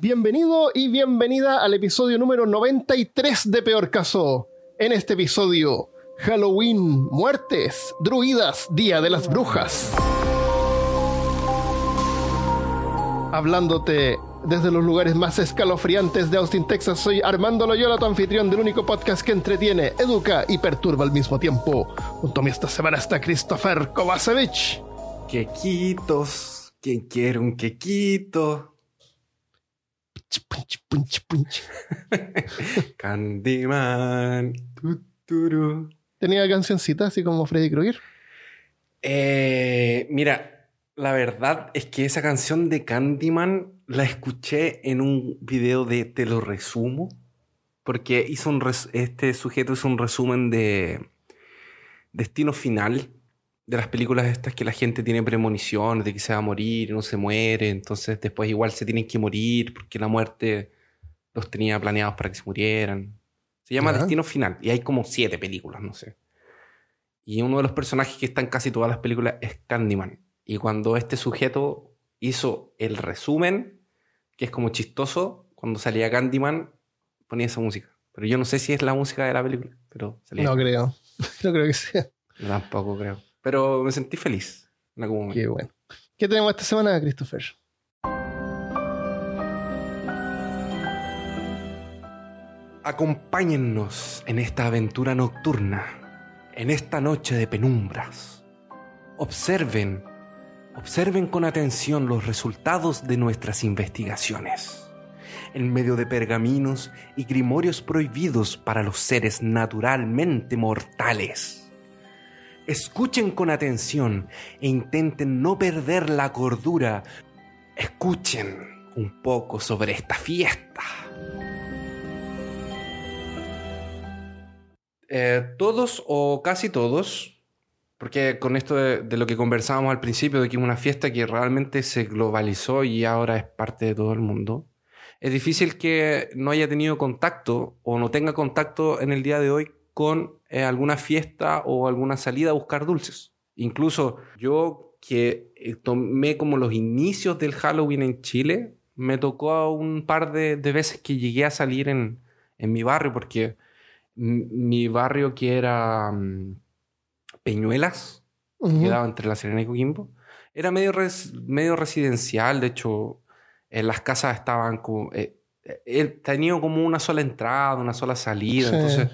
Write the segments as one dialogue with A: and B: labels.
A: Bienvenido y bienvenida al episodio número 93 de Peor Caso. En este episodio, Halloween, muertes, druidas, Día de las Brujas. Hablándote desde los lugares más escalofriantes de Austin, Texas, soy Armando Loyola, tu anfitrión del único podcast que entretiene, educa y perturba al mismo tiempo. Junto a mí esta semana está Christopher Kovacevic.
B: Quequitos, quien quiere un quequito. Candyman. tuturu.
A: Tenía cancioncita así como Freddy Krueger.
B: Eh, mira, la verdad es que esa canción de Candyman la escuché en un video de Te lo resumo. Porque hizo un res- este sujeto hizo un resumen de Destino Final. De las películas estas que la gente tiene premoniciones de que se va a morir y no se muere. Entonces después igual se tienen que morir porque la muerte los tenía planeados para que se murieran. Se llama. Destino Final. Y hay como siete películas, no sé. Y uno de los personajes que está en casi todas las películas es Candyman. Y cuando este sujeto hizo el resumen, que es como chistoso, cuando salía Candyman, ponía esa música. Pero yo no sé si es la música de la película, pero salía.
A: No creo. No creo que sea.
B: Tampoco creo. Pero me sentí feliz en algún momento.
A: Qué bueno. ¿Qué tenemos esta semana, Christopher?
B: Acompáñennos en esta aventura nocturna, en esta noche de penumbras. Observen, observen con atención los resultados de nuestras investigaciones. En medio de pergaminos y grimorios prohibidos para los seres naturalmente mortales. Escuchen con atención e intenten no perder la cordura. Escuchen un poco sobre esta fiesta. Eh, todos o casi todos, porque con esto de, de lo que conversábamos al principio, de que es una fiesta que realmente se globalizó y ahora es parte de todo el mundo, es difícil que no haya tenido contacto o no tenga contacto en el día de hoy con eh, alguna fiesta o alguna salida a buscar dulces. Incluso yo que eh, tomé como los inicios del Halloween en Chile, me tocó un par de, de veces que llegué a salir en, en mi barrio, porque mi barrio que era mm, Peñuelas,
A: Ujú.
B: quedaba entre La Serena y Coquimbo, era medio, res- medio residencial, de hecho, eh, las casas estaban como... eh, eh, tenía como una sola entrada, una sola salida,
A: Sí.
B: entonces,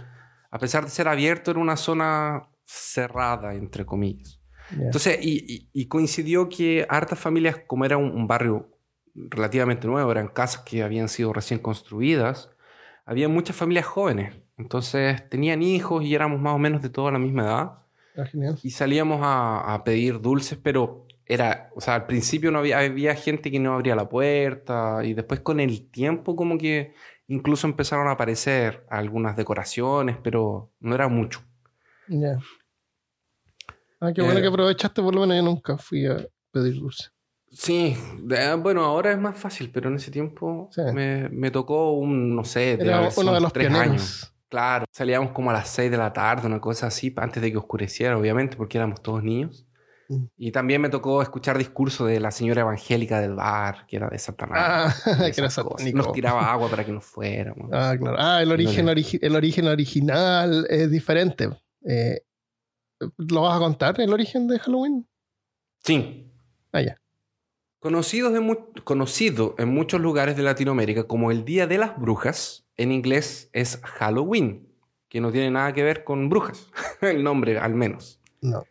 B: a pesar de ser abierto, era una zona cerrada, entre comillas. Entonces, y, y- y coincidió que hartas familias, como era un, un barrio relativamente nuevo, eran casas que habían sido recién construidas, había muchas familias jóvenes. Entonces tenían hijos y éramos más o menos de toda la misma edad.
A: Ah, genial.
B: Y salíamos a, a pedir dulces, pero era, o sea, al principio no había, había gente que no abría la puerta y después con el tiempo como que incluso empezaron a aparecer algunas decoraciones, pero no era mucho.
A: Ya. Ah, qué bueno
B: Eh,
A: que aprovechaste, por lo menos yo nunca fui a pedir dulce.
B: Sí, bueno, ahora es más fácil, pero en ese tiempo
A: Sí.
B: me, me tocó un, no sé, de
A: Era uno de los
B: tres
A: pioneros.
B: años. Claro, salíamos como a las 6 de la tarde, una cosa así, antes de que oscureciera, obviamente, porque éramos todos niños.
A: Mm.
B: Y también me tocó escuchar discursos de la señora evangélica del bar, que era de Satanás.
A: Ah, que era satánico.
B: Nos tiraba agua para que nos fuéramos.
A: Ah, claro. Ah, el origen,
B: No
A: origi- el origen original es diferente. Eh, ¿Lo vas a contar, el origen de Halloween?
B: Sí.
A: Ah, ya.
B: Mu- conocido en muchos lugares de Latinoamérica como el Día de las Brujas, en inglés es Halloween, que no tiene nada que ver con brujas, el nombre al menos.
A: No.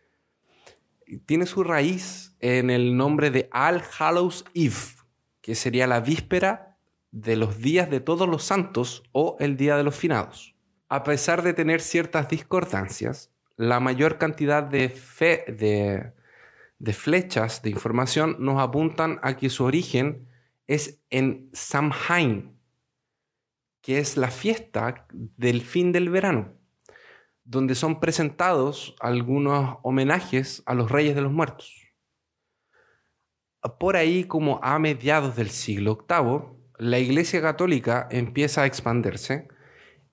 B: Tiene su raíz en el nombre de All Hallows Eve, que sería la víspera de los días de todos los santos o el Día de los Finados. A pesar de tener ciertas discordancias, la mayor cantidad de, fe- de, de flechas de información nos apuntan a que su origen es en Samhain, que es la fiesta del fin del verano, donde son presentados algunos homenajes a los reyes de los muertos. Por ahí, como a mediados del siglo VIII, la Iglesia Católica empieza a expandirse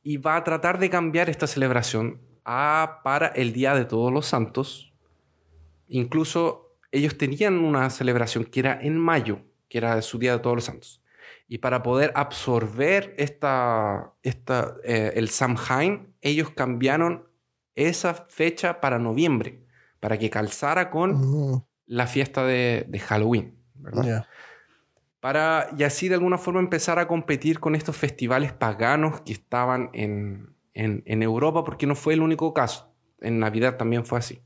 B: y va a tratar de cambiar esta celebración a, para el Día de Todos los Santos. Incluso ellos tenían una celebración que era en mayo, que era su Día de Todos los Santos. Y para poder absorber esta, esta, eh, el Samhain, ellos cambiaron esa fecha para noviembre, para que calzara con
A: Mm,
B: la fiesta de, de Halloween. ¿verdad? Para, y así de alguna forma empezar a competir con estos festivales paganos que estaban en, en- en Europa, porque no fue el único caso. En Navidad también fue así.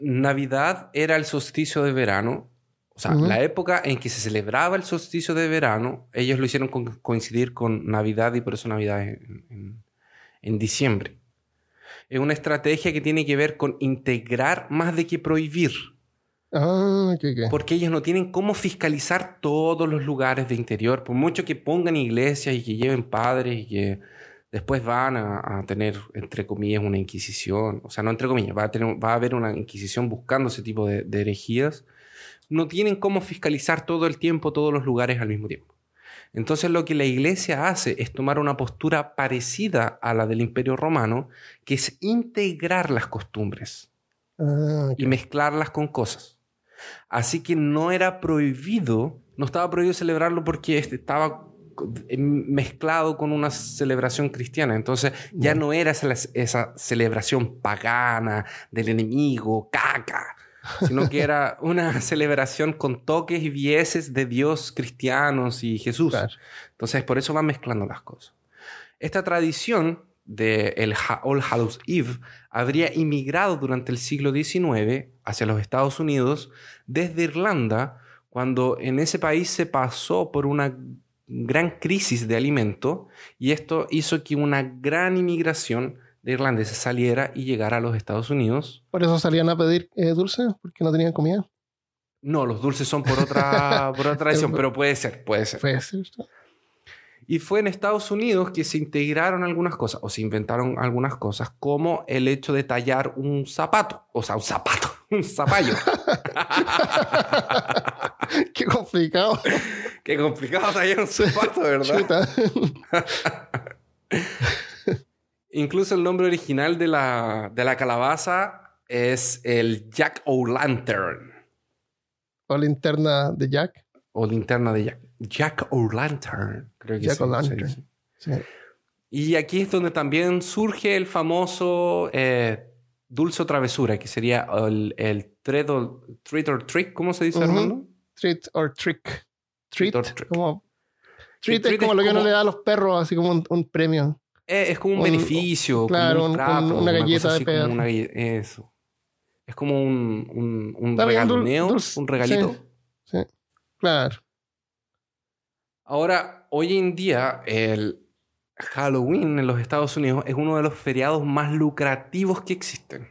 B: Navidad era el solsticio de verano, o sea, la época en que se celebraba el solsticio de verano, ellos lo hicieron con- coincidir con Navidad y por eso Navidad es en, en- en diciembre. Es una estrategia que tiene que ver con integrar más de que prohibir.
A: Ah, ok, ok.
B: Porque ellos no tienen cómo fiscalizar todos los lugares de interior, por mucho que pongan iglesias y que lleven padres y que después van a, a tener, entre comillas, una inquisición. O sea, no entre comillas, va a, tener, va a haber una inquisición buscando ese tipo de, de herejías. No tienen cómo fiscalizar todo el tiempo todos los lugares al mismo tiempo. Entonces lo que la iglesia hace es tomar una postura parecida a la del imperio romano, que es integrar las costumbres
A: Ah,
B: y mezclarlas con cosas. Así que no era prohibido, no estaba prohibido celebrarlo porque este estaba mezclado con una celebración cristiana. Entonces ya
A: Ya.
B: no era esa, esa celebración pagana del enemigo, caca, sino que era una celebración con toques y vieses de Dios cristianos y Jesús.
A: Claro.
B: Entonces, por eso van mezclando las cosas. Esta tradición de el Ha- All Hallows Eve habría inmigrado durante el siglo XIX hacia los Estados Unidos desde Irlanda, cuando en ese país se pasó por una gran crisis de alimento y esto hizo que una gran inmigración de irlandeses saliera y llegara a los Estados Unidos.
A: Por eso salían a pedir eh, dulce, porque no tenían comida.
B: No, los dulces son por otra, por otra tradición, pero puede ser, puede ser.
A: Fue cierto.
B: Y fue en Estados Unidos que se integraron algunas cosas, o se inventaron algunas cosas, como el hecho de tallar un zapato, o sea, un zapato, un zapallo.
A: Qué complicado.
B: Qué complicado tallar un zapato, ¿verdad? Incluso el nombre original de la, de la calabaza es el Jack O'Lantern,
A: O linterna de Jack.
B: o linterna de Jack. Jack O'Lantern, creo que
A: Jack O'Lantern. Sí.
B: Y aquí es donde también surge el famoso eh, dulce o travesura, que sería el, el treat, or, treat or trick, ¿cómo se dice,
A: Ujú.
B: Armando?
A: Treat or trick. Treat.
B: or trick.
A: Como, treat,
B: treat
A: es como
B: es
A: lo que uno le da a los perros, así como un, un premio.
B: Eh, es como un,
A: Un-
B: beneficio,
A: claro,
B: como un trato,
A: un- una galleta
B: cosa
A: de
B: una Eso. Es como un, un, un regaloneo, un regalito.
A: sí. Claro.
B: Ahora, hoy en día, el Halloween en los Estados Unidos es uno de los feriados más lucrativos que existen.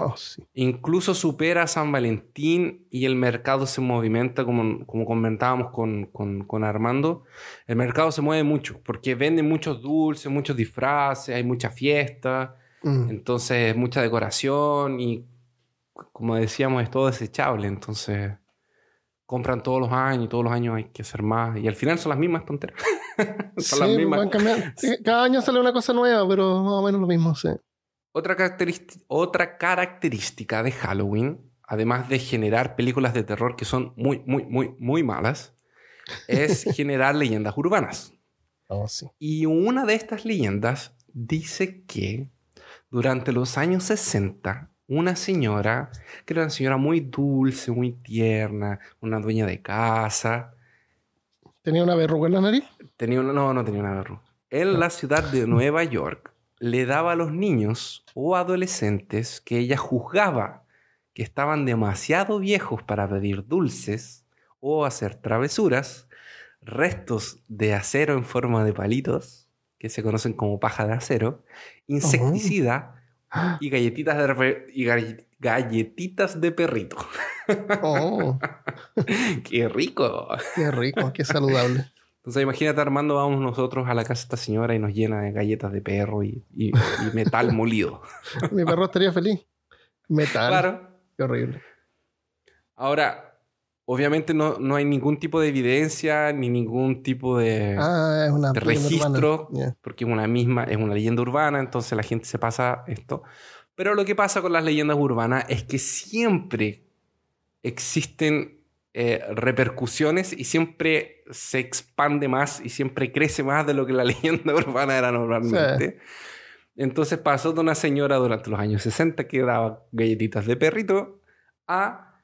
A: Oh, sí.
B: Incluso supera a San Valentín y el mercado se movimenta, como, como comentábamos con, con- con Armando. El mercado se mueve mucho porque venden muchos dulces, muchos disfraces, hay mucha fiesta,
A: Mm.
B: entonces mucha decoración y, como decíamos, es todo desechable. Entonces compran todos los años y todos los años hay que hacer más. Y al final son las mismas tonteras. son las mismas.
A: van cambiando. Sí, Cada año sale una cosa nueva, pero más o menos lo mismo, sí.
B: Otra, característica, otra característica de Halloween, además de generar películas de terror que son muy, muy, muy, muy malas, es generar leyendas urbanas.
A: Oh, sí.
B: Y una de estas leyendas dice que durante los años 60, una señora, que era una señora muy dulce, muy tierna, una dueña de casa,
A: ¿Tenía una verruga en la nariz?
B: tenía una, no, no tenía una verruga. En la ciudad de Nueva York le daba a los niños o adolescentes que ella juzgaba que estaban demasiado viejos para pedir dulces o hacer travesuras, restos de acero en forma de palitos, que se conocen como paja de acero, insecticida y galletitas de, y galletitas de perrito.
A: Oh,
B: ¡Qué rico!
A: qué rico, qué saludable.
B: Entonces imagínate Armando, vamos nosotros a la casa de esta señora y nos llena de galletas de perro y, y- y metal molido.
A: Mi perro estaría feliz. Metal.
B: Claro.
A: Qué horrible.
B: Ahora, obviamente no, no hay ningún tipo de evidencia ni ningún tipo de,
A: Ah, es una
B: de
A: leyenda
B: registro, porque es una misma, es una leyenda urbana, entonces la gente se pasa esto. Pero lo que pasa con las leyendas urbanas es que siempre existen eh, repercusiones y siempre se expande más y siempre crece más de lo que la leyenda urbana era normalmente. Entonces pasó de una señora durante los años 60 que daba galletitas de perrito a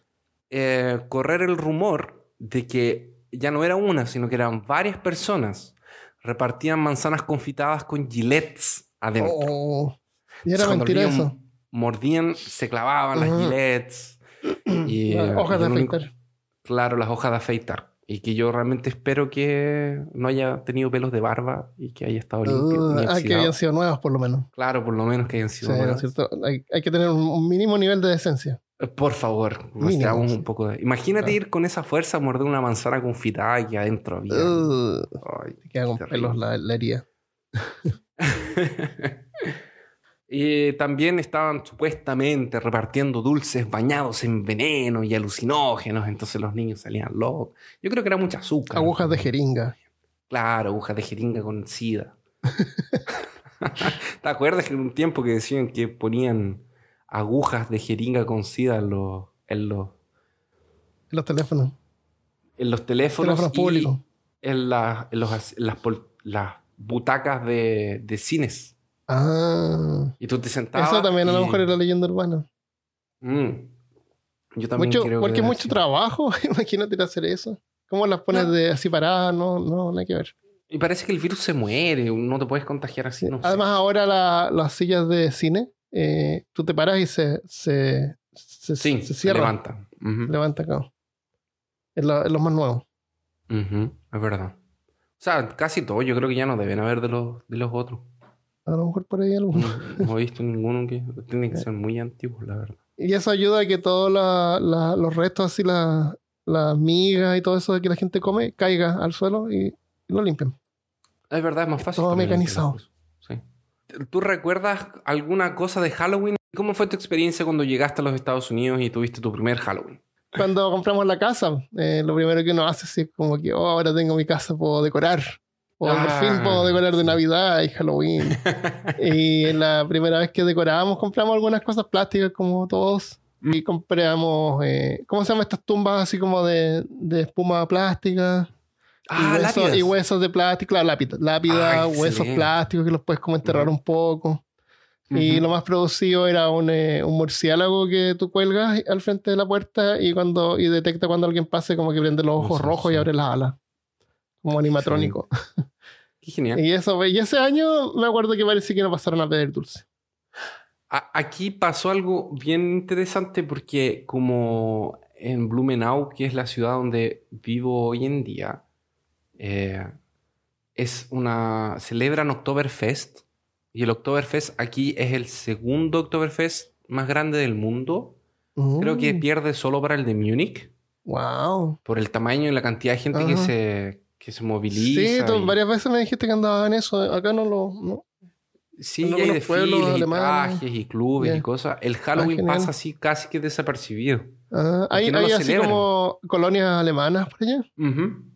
B: eh, correr el rumor de que ya no era una, sino que eran varias personas. Repartían manzanas confitadas con gilets adentro.
A: Oh, y era
B: cuando
A: mentira eso.
B: Mordían, se clavaban las gilets. y,
A: hojas de afeitar.
B: Claro, las hojas de afeitar. Y que yo realmente espero que no haya tenido pelos de barba y que haya estado limpio.
A: Uh, ah, que habían sido nuevas por lo menos.
B: Claro, por lo menos que hayan
A: Sí,
B: sido
A: ¿no es
B: nuevas.
A: cierto? Hay, hay que tener un, mínimo nivel de decencia.
B: Eh, Por favor,
A: Mínimo, sí.
B: un poco de... Imagínate
A: Claro.
B: ir con esa fuerza a morder una manzana confitada y adentro había...
A: Uh,
B: Ay,
A: te queda con pelos la, la herida.
B: y también estaban supuestamente repartiendo dulces bañados en veneno y alucinógenos, entonces los niños salían locos. Yo creo que era mucha azúcar.
A: Agujas de jeringa.
B: Claro, agujas de jeringa con sida. ¿Te acuerdas que en un tiempo que decían que ponían agujas de jeringa con sida en los, en los,
A: En los teléfonos.
B: en los teléfonos,
A: públicos.
B: en, la- en los en las, las butacas de, de cines?
A: Ah.
B: Y tú te sentabas.
A: Eso también a lo
B: y-
A: mejor es la leyenda urbana.
B: Mm. Yo también
A: Mucho,
B: creo que
A: porque
B: debe
A: mucho
B: ser.
A: trabajo. Imagínate hacer eso. ¿Cómo las pones
B: No.
A: de así paradas? No, no, nada que ver.
B: Y parece que el virus se muere, no te puedes contagiar así. No sé.
A: Además, ahora la- las sillas de cine, eh, tú te paras y se, se, se,
B: sí,
A: se
B: levanta. Ujú.
A: Levanta acá. Es lo, es lo más nuevo.
B: Ujú, Es verdad. O sea, casi todo, yo creo que ya no deben haber de los, de los otros.
A: A lo mejor por ahí
B: No,
A: alguno.
B: no he visto ninguno que tiene que ser muy antiguo, la verdad.
A: Y eso ayuda a que todos la- la- los restos, así, la- las migas y todo eso de que la gente come, caiga al suelo y, y lo limpian.
B: Es verdad, es más fácil.
A: Todo mecanizado.
B: Sí. ¿Tú recuerdas alguna cosa de Halloween? ¿Cómo fue tu experiencia cuando llegaste a los Estados Unidos y tuviste tu primer Halloween?
A: Cuando compramos la casa, eh, lo primero que uno hace es como que, oh, ahora tengo mi casa, puedo decorar. O por
B: Ah,
A: fin puedo decorar de. Navidad y Halloween. y la primera vez que decorábamos, compramos algunas cosas plásticas como todos. Y compramos, eh, ¿cómo se llaman estas tumbas así como de, de espuma plástica?
B: Ah,
A: y, huesos, y huesos de plástico, claro, lápida, lápida
B: Ah,
A: huesos plásticos que los puedes como enterrar un poco. Y lo más producido era un, eh, un murciélago que tú cuelgas al frente de la puerta y cuando y detecta cuando alguien pase, como que prende los ojos rojos y abre las alas. Como animatrónico.
B: Qué genial.
A: Y eso, y ese año me acuerdo que parece que no pasaron a pedir dulce.
B: A- Aquí pasó algo bien interesante porque como en Blumenau, que es la ciudad donde vivo hoy en día, eh, es una celebran Oktoberfest y el Oktoberfest aquí es el segundo Oktoberfest más grande del mundo. Creo que
A: Mm,
B: pierde solo para el de Múnich
A: Wow.
B: por el tamaño y la cantidad de gente que
A: Ajá.
B: se, que se moviliza.
A: Sí, tú
B: y-
A: varias veces me dijiste que andabas en eso. Acá no lo. no.
B: Sí, y hay
A: pueblos
B: y
A: alemanes.
B: trajes y clubes y cosas. El Halloween
A: genial.
B: pasa así casi que desapercibido.
A: Ah, hay
B: no
A: así como colonias alemanas por allá.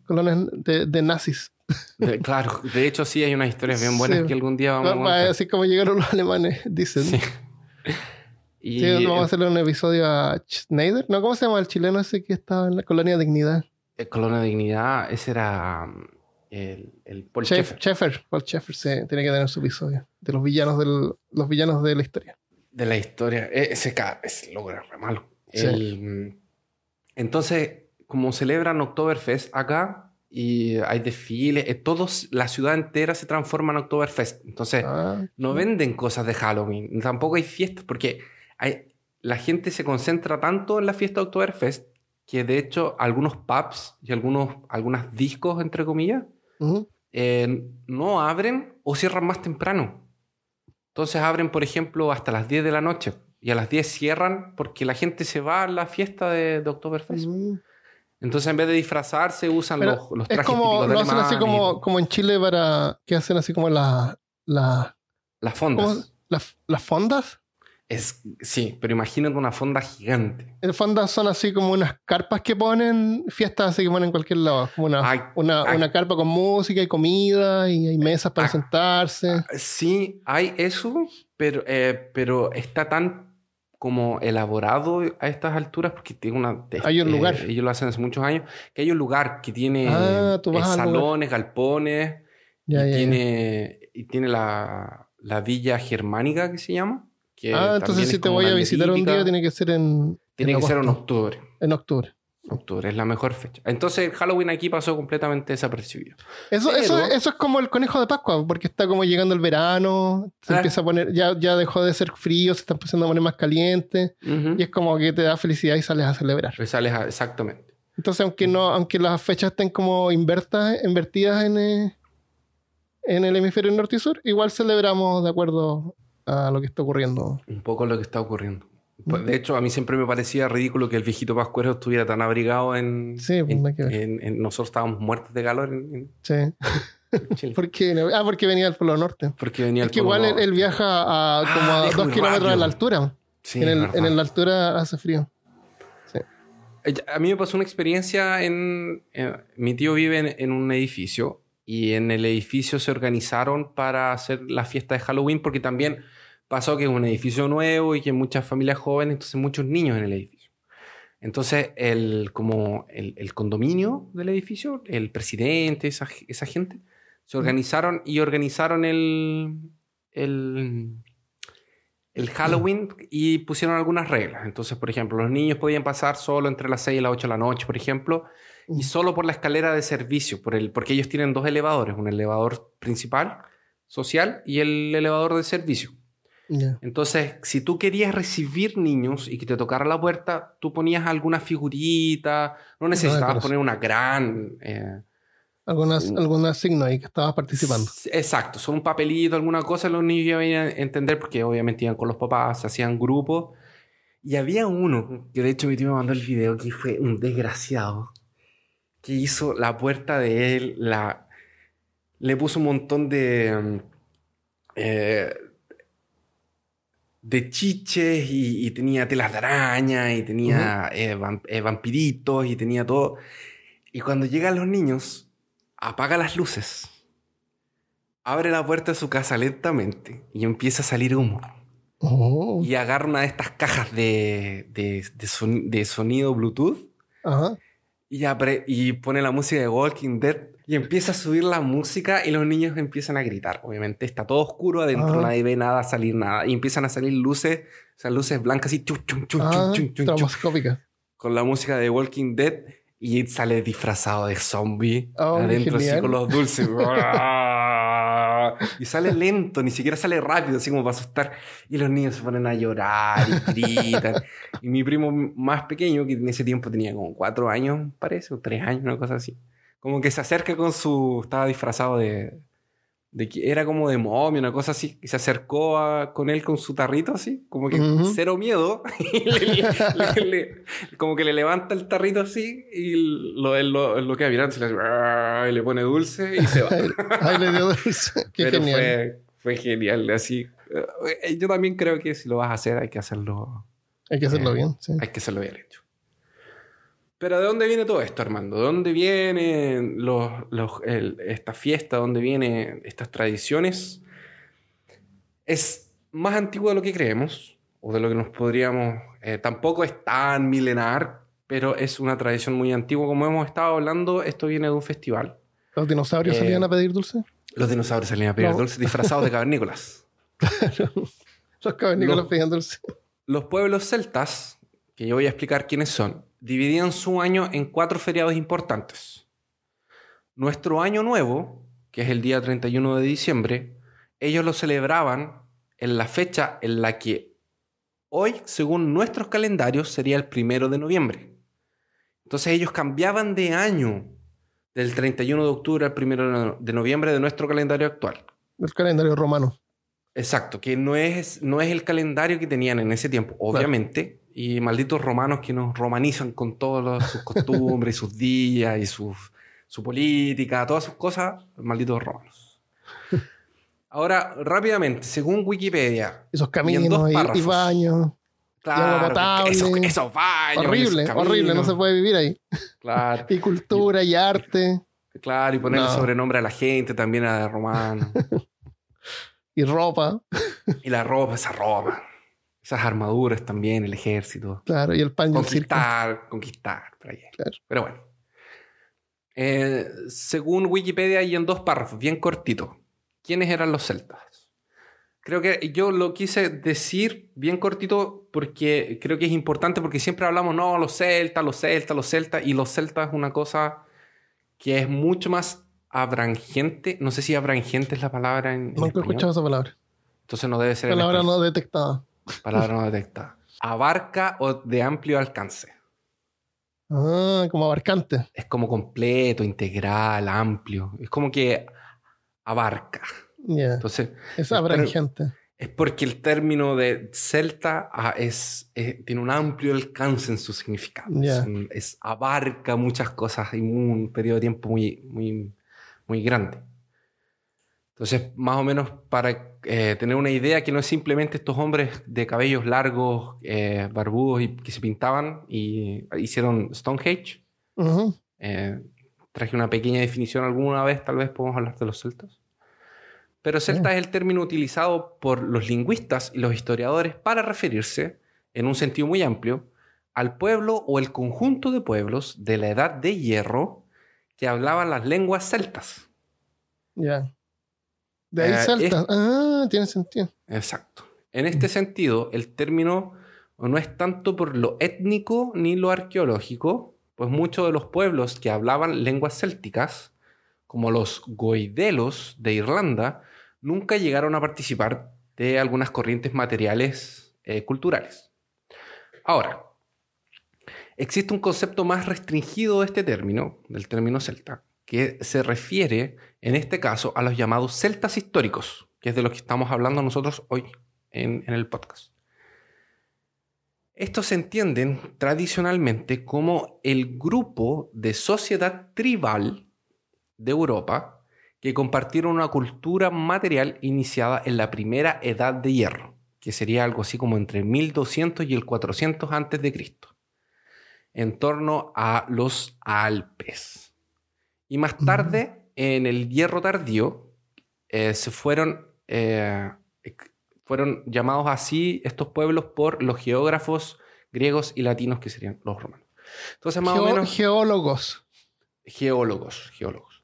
A: Colonias de, de nazis.
B: De- claro, de hecho sí hay unas historias bien buenas
A: Sí.
B: que algún día vamos a
A: Ah,
B: contar.
A: Así como llegaron los alemanes, dicen.
B: Sí.
A: Sí,
B: Y
A: vamos a hacerle un episodio a Schneider. ¿No? ¿Cómo se llama el chileno ese que estaba en la colonia Dignidad?
B: Eh, Colonia de Dignidad, ese era um, el, el Paul
A: Sheffer. Paul Sheffer sí, tiene que tener su episodio. De los villanos, del, los villanos de la historia.
B: de la historia. E- Ese, ese logo era re malo.
A: Sí.
B: El, mm, entonces, como celebran Oktoberfest acá y hay desfiles, eh, todos, la ciudad entera se transforma en Oktoberfest. Entonces,
A: Ah,
B: no venden cosas de Halloween, tampoco hay fiestas, porque hay, la gente se concentra tanto en la fiesta de Oktoberfest que de hecho algunos pubs y algunos algunas discos, entre comillas,
A: ujú.
B: eh, no abren o cierran más temprano. Entonces abren, por ejemplo, hasta las 10 de la noche y a las 10 cierran porque la gente se va a la fiesta de, de Oktoberfest.
A: Mm.
B: Entonces en vez de disfrazarse usan
A: Pero
B: los, los
A: Es
B: trajes
A: como,
B: típicos de
A: lo hacen así como, como en Chile para que hacen así como las la,
B: las fondas.
A: las las fondas.
B: Es, sí, pero imagínate una fonda gigante.
A: En fondas son así como unas carpas que ponen, fiestas así que ponen en cualquier lado. Como una,
B: Ay,
A: una,
B: ay.
A: una carpa con música y comida y hay mesas para
B: Ah.
A: sentarse.
B: Sí, hay eso, pero, eh, pero está tan como elaborado a estas alturas porque tiene una...
A: Hay un
B: eh,
A: lugar.
B: ellos lo hacen hace muchos años. Que hay un lugar que tiene
A: Ah,
B: eh, salones, galpones.
A: Ya,
B: y,
A: ya, ya.
B: tiene, y tiene la, la villa germánica que se llama. Que
A: Ah, entonces
B: es
A: si te voy a visitar un día tiene que ser en,
B: Tiene
A: en
B: que ser en octubre.
A: en octubre.
B: Octubre es la mejor fecha. Entonces Halloween aquí pasó completamente desapercibido.
A: Eso,
B: Pero-
A: eso, eso es como el conejo de Pascua, porque está como llegando el verano, se
B: Ah.
A: empieza a poner, ya, ya dejó de ser frío, se está empezando a poner más caliente, y es como que te da felicidad y sales a celebrar.
B: Sales a- exactamente.
A: Entonces, aunque no, aunque las fechas estén como invertas, invertidas en, eh, en el hemisferio norte y sur, igual celebramos de acuerdo a lo que está ocurriendo.
B: Un poco lo que está ocurriendo. Pues, De hecho, a mí siempre me parecía ridículo que el viejito Pascuero estuviera tan abrigado en...
A: Sí, pues,
B: en-
A: nada que ver.
B: en- en- nosotros estábamos muertos de calor en,
A: Sí.
B: Chile.
A: ¿Por qué? Ah, porque venía del Polo Norte.
B: Porque venía
A: Es que
B: Polo
A: igual él,
B: Norte.
A: él viaja a como
B: Ah,
A: a dos kilómetros de la altura.
B: Sí,
A: en, el- en la altura hace frío.
B: Eh, A mí me pasó una experiencia en... en- mi tío vive en, en un edificio y en el edificio se organizaron para hacer la fiesta de Halloween porque también pasó que es un edificio nuevo y que hay muchas familias jóvenes, entonces muchos niños en el edificio. Entonces, el, como el, el condominio del edificio, el presidente, esa, esa gente, se organizaron y organizaron el, el, el Halloween y pusieron algunas reglas. Entonces, por ejemplo, los niños podían pasar solo entre las 6 y las 8 de la noche, por ejemplo, y solo por la escalera de servicio, por el, porque ellos tienen dos elevadores, un elevador principal, social, y el elevador de servicio. Entonces, si tú querías recibir niños y que te tocara la puerta, tú ponías alguna figurita, no necesitabas
A: pero-
B: poner una gran... eh,
A: Algunas, algunos signos ahí que estabas participando.
B: Exacto, son un papelito, alguna cosa, los niños ya venían a entender porque obviamente iban con los papás, se hacían grupos. Y había uno, que de hecho mi tío me mandó el video, que fue un desgraciado, que hizo la puerta de él, la, le puso un montón de... eh, de chiches y, y tenía telas de araña y tenía eh, eh, vampiritos y tenía todo. Y cuando llegan los niños, apaga las luces, abre la puerta de su casa lentamente y empieza a salir humo.
A: Oh.
B: Y agarra una de estas cajas de, de, de son- de sonido Bluetooth y, apre- y pone la música de Walking Dead y empieza a subir la música y los niños empiezan a gritar. Obviamente está todo oscuro adentro,
A: Ah.
B: nadie ve nada salir nada. Y empiezan a salir luces, o sea, luces blancas así, chum, chum, chum,
A: Ah,
B: chum, chum, chum, con la música de Walking Dead y sale disfrazado de zombie
A: Oh,
B: adentro así
A: genial.
B: con los dulces. y sale lento, ni siquiera sale rápido, así como para asustar. Y los niños se ponen a llorar y gritan. y mi primo más pequeño, que en ese tiempo tenía como cuatro años, parece, o tres años, una cosa así. Como que se acerca con su... Estaba disfrazado de... de era como de momia, una cosa así. Y se acercó a- con él con su tarrito así. Como que
A: Ujú.
B: cero miedo. y le- le- le- como que le levanta el tarrito así y lo, él lo, él lo queda mirando y le, hace, y le pone dulce y se va.
A: Ahí le dio dulce. Qué
B: Pero
A: genial.
B: Fue, fue genial, así. Eh, Yo también creo que si lo vas a hacer hay que hacerlo,
A: Hay que hacerlo
B: Eh,
A: bien. Sí.
B: hay que hacerlo bien hecho. Pero ¿de dónde viene todo esto, Armando? ¿De dónde vienen los, los- el- esta fiesta? ¿De dónde vienen estas tradiciones? Es más antiguo de lo que creemos, o de lo que nos podríamos... eh, tampoco es tan milenar, pero es una tradición muy antigua. Como hemos estado hablando, esto viene de un festival.
A: ¿Los dinosaurios
B: Eh,
A: salían a pedir dulce?
B: Los dinosaurios salían a pedir
A: No.
B: dulces disfrazados de cavernícolas.
A: Los cavernícolas dulce.
B: Los pueblos celtas, que yo voy a explicar quiénes son, dividían su año en cuatro feriados importantes. Nuestro año nuevo, que es el día 31 de diciembre, ellos lo celebraban en la fecha en la que hoy, según nuestros calendarios, sería el primero de noviembre. Entonces ellos cambiaban de año del 31 de octubre al primero de no- de noviembre de nuestro calendario actual.
A: El calendario romano.
B: Exacto, que no es, no es el calendario que tenían en ese tiempo, obviamente. Y malditos romanos que nos romanizan con todas sus costumbres y sus días y sus, su política, todas sus cosas, malditos romanos. Ahora, rápidamente, según Wikipedia,
A: Esos caminos y, y baños.
B: claro,
A: potable.
B: esos, esos baños,
A: horrible,
B: esos
A: horrible. No se puede vivir ahí.
B: Claro,
A: Y cultura y arte
B: claro, y ponerle
A: No.
B: sobrenombre a la gente también a romano.
A: y ropa.
B: Y la ropa, esa ropa. Esas armaduras también, el ejército.
A: Claro, y el pan y el.
B: Conquistar, conquistar. por ahí.
A: Claro.
B: Pero bueno. Eh, según Wikipedia, hay en dos párrafos, bien cortito. ¿Quiénes eran los celtas? Creo que yo lo quise decir bien cortito porque creo que es importante porque siempre hablamos, no, los celtas, los celtas, los celtas, y los celtas es una cosa que es mucho más abrangente. No sé si abrangente es la palabra en,
A: Nunca he escuchado esa palabra.
B: Entonces no debe ser
A: Palabra no detectada.
B: Palabra no detectada. Abarca o de amplio alcance.
A: Ah, como abarcante.
B: Es como completo, integral, amplio. Es como que abarca.
A: Ya.
B: Entonces,
A: Es abrangente.
B: es porque el término de celta ah, es, es- tiene un amplio alcance en su significado.
A: Ya.
B: Es, un- es- abarca muchas cosas en un periodo de tiempo muy, muy, muy grande. Entonces, más o menos para eh, tener una idea que no es simplemente estos hombres de cabellos largos, eh, barbudos y que se pintaban y hicieron Stonehenge.
A: Ujú.
B: Eh, traje una pequeña definición alguna vez, tal vez podemos hablar de los celtas. Pero celta es el término utilizado por los lingüistas y los historiadores para referirse, en un sentido muy amplio, al pueblo o el conjunto de pueblos de la edad de hierro que hablaban las lenguas celtas.
A: Ya. De ahí
B: Eh,
A: salta.
B: es-
A: Ah, tiene sentido.
B: Exacto. En este sentido, el término no es tanto por lo étnico ni lo arqueológico, pues muchos de los pueblos que hablaban lenguas célticas, como los goidelos de Irlanda, nunca llegaron a participar de algunas corrientes materiales eh, culturales. Ahora, existe un concepto más restringido de este término, del término celta, que se refiere, en este caso, a los llamados celtas históricos, que es de los que estamos hablando nosotros hoy en, en el podcast. Estos se entienden tradicionalmente como el grupo de sociedad tribal de Europa que compartieron una cultura material iniciada en la primera edad de hierro, que sería algo así como entre 1200 y el 400 antes de Cristo, en torno a los Alpes. Y más tarde, en el hierro tardío, eh, se fueron, eh, fueron llamados así estos pueblos por los geógrafos griegos y latinos que serían los romanos. Entonces, más o menos
A: Geólogos.
B: geólogos, geólogos.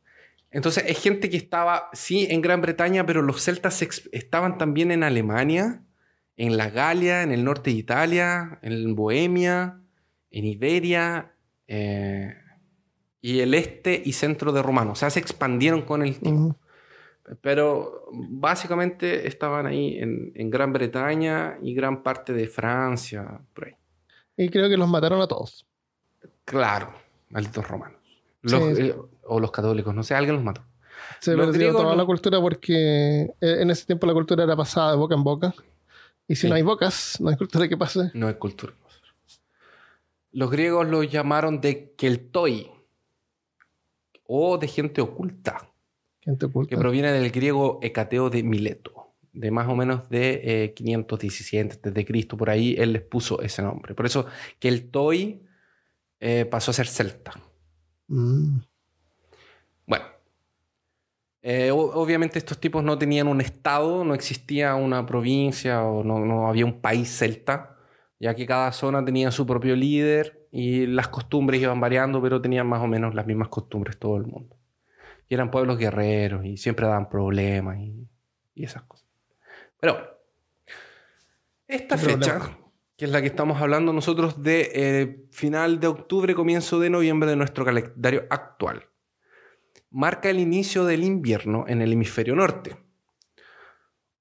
B: Entonces, es gente que estaba, sí, en Gran Bretaña, pero los celtas estaban también en Alemania, en la Galia, en el norte de Italia, en Bohemia, en Iberia, eh, y el este y centro de Romano. O sea, se expandieron con el tiempo.
A: Ujú.
B: Pero básicamente estaban ahí en, en Gran Bretaña y gran parte de Francia, por ahí.
A: Y creo que los mataron a todos.
B: Claro, malditos romanos. Los-
A: Sí, sí.
B: eh, o los católicos, no sé, alguien los mató.
A: Se
B: Los
A: perdió
B: griegos
A: toda la cultura porque eh, en ese tiempo la cultura era pasada de boca en boca. Y si
B: Sí.
A: no hay bocas, no hay cultura que pase.
B: No es cultura. Los griegos lo llamaron de Keltoi o de gente oculta,
A: Gente oculta.
B: que proviene del griego Hecateo de Mileto, de más o menos de eh, 517 desde Cristo, por ahí él les puso ese nombre. Por eso Keltoi eh, pasó a ser celta.
A: Mm.
B: Bueno, eh, obviamente estos tipos no tenían un estado, no existía una provincia o no, no había un país celta, ya que cada zona tenía su propio líder y las costumbres iban variando, pero tenían más o menos las mismas costumbres todo el mundo. Y eran pueblos guerreros y siempre daban problemas y, y esas cosas. Pero esta
A: ¿Qué
B: fecha,
A: problema?
B: que es la que estamos hablando nosotros de eh, final de octubre, comienzo de noviembre de nuestro calendario actual marca el inicio del invierno en el hemisferio norte.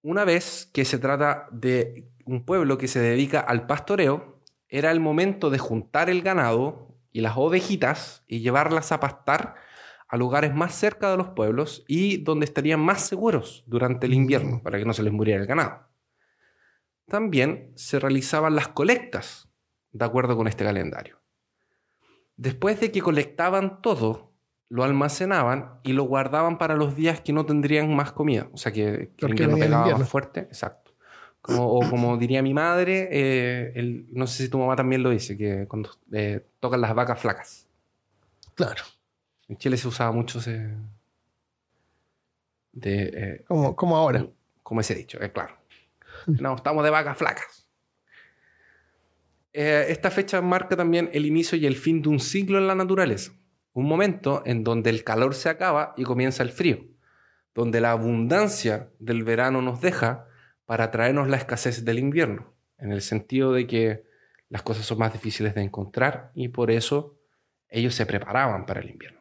B: Una vez que se trata de un pueblo que se dedica al pastoreo, era el momento de juntar el ganado y las ovejitas y llevarlas a pastar a lugares más cerca de los pueblos y donde estarían más seguros durante el invierno para que no se les muriera el ganado. También se realizaban las colectas, de acuerdo con este calendario. Después de que colectaban todo, lo almacenaban y lo guardaban para los días que no tendrían más comida. O sea, que, que el invierno pegaba más fuerte. Exacto. Como, o como diría mi madre, eh, el- no sé si tu mamá también lo dice, que cuando eh, tocan las vacas flacas.
A: Claro.
B: En Chile se usaba mucho ese... De, eh,
A: Como, como ahora.
B: como ese dicho, eh, claro. No, estamos de vacas flacas. Esta fecha marca también el inicio y el fin de un ciclo en la naturaleza. Un momento en donde el calor se acaba y comienza el frío. Donde la abundancia del verano nos deja para traernos la escasez del invierno. En el sentido de que las cosas son más difíciles de encontrar y por eso ellos se preparaban para el invierno.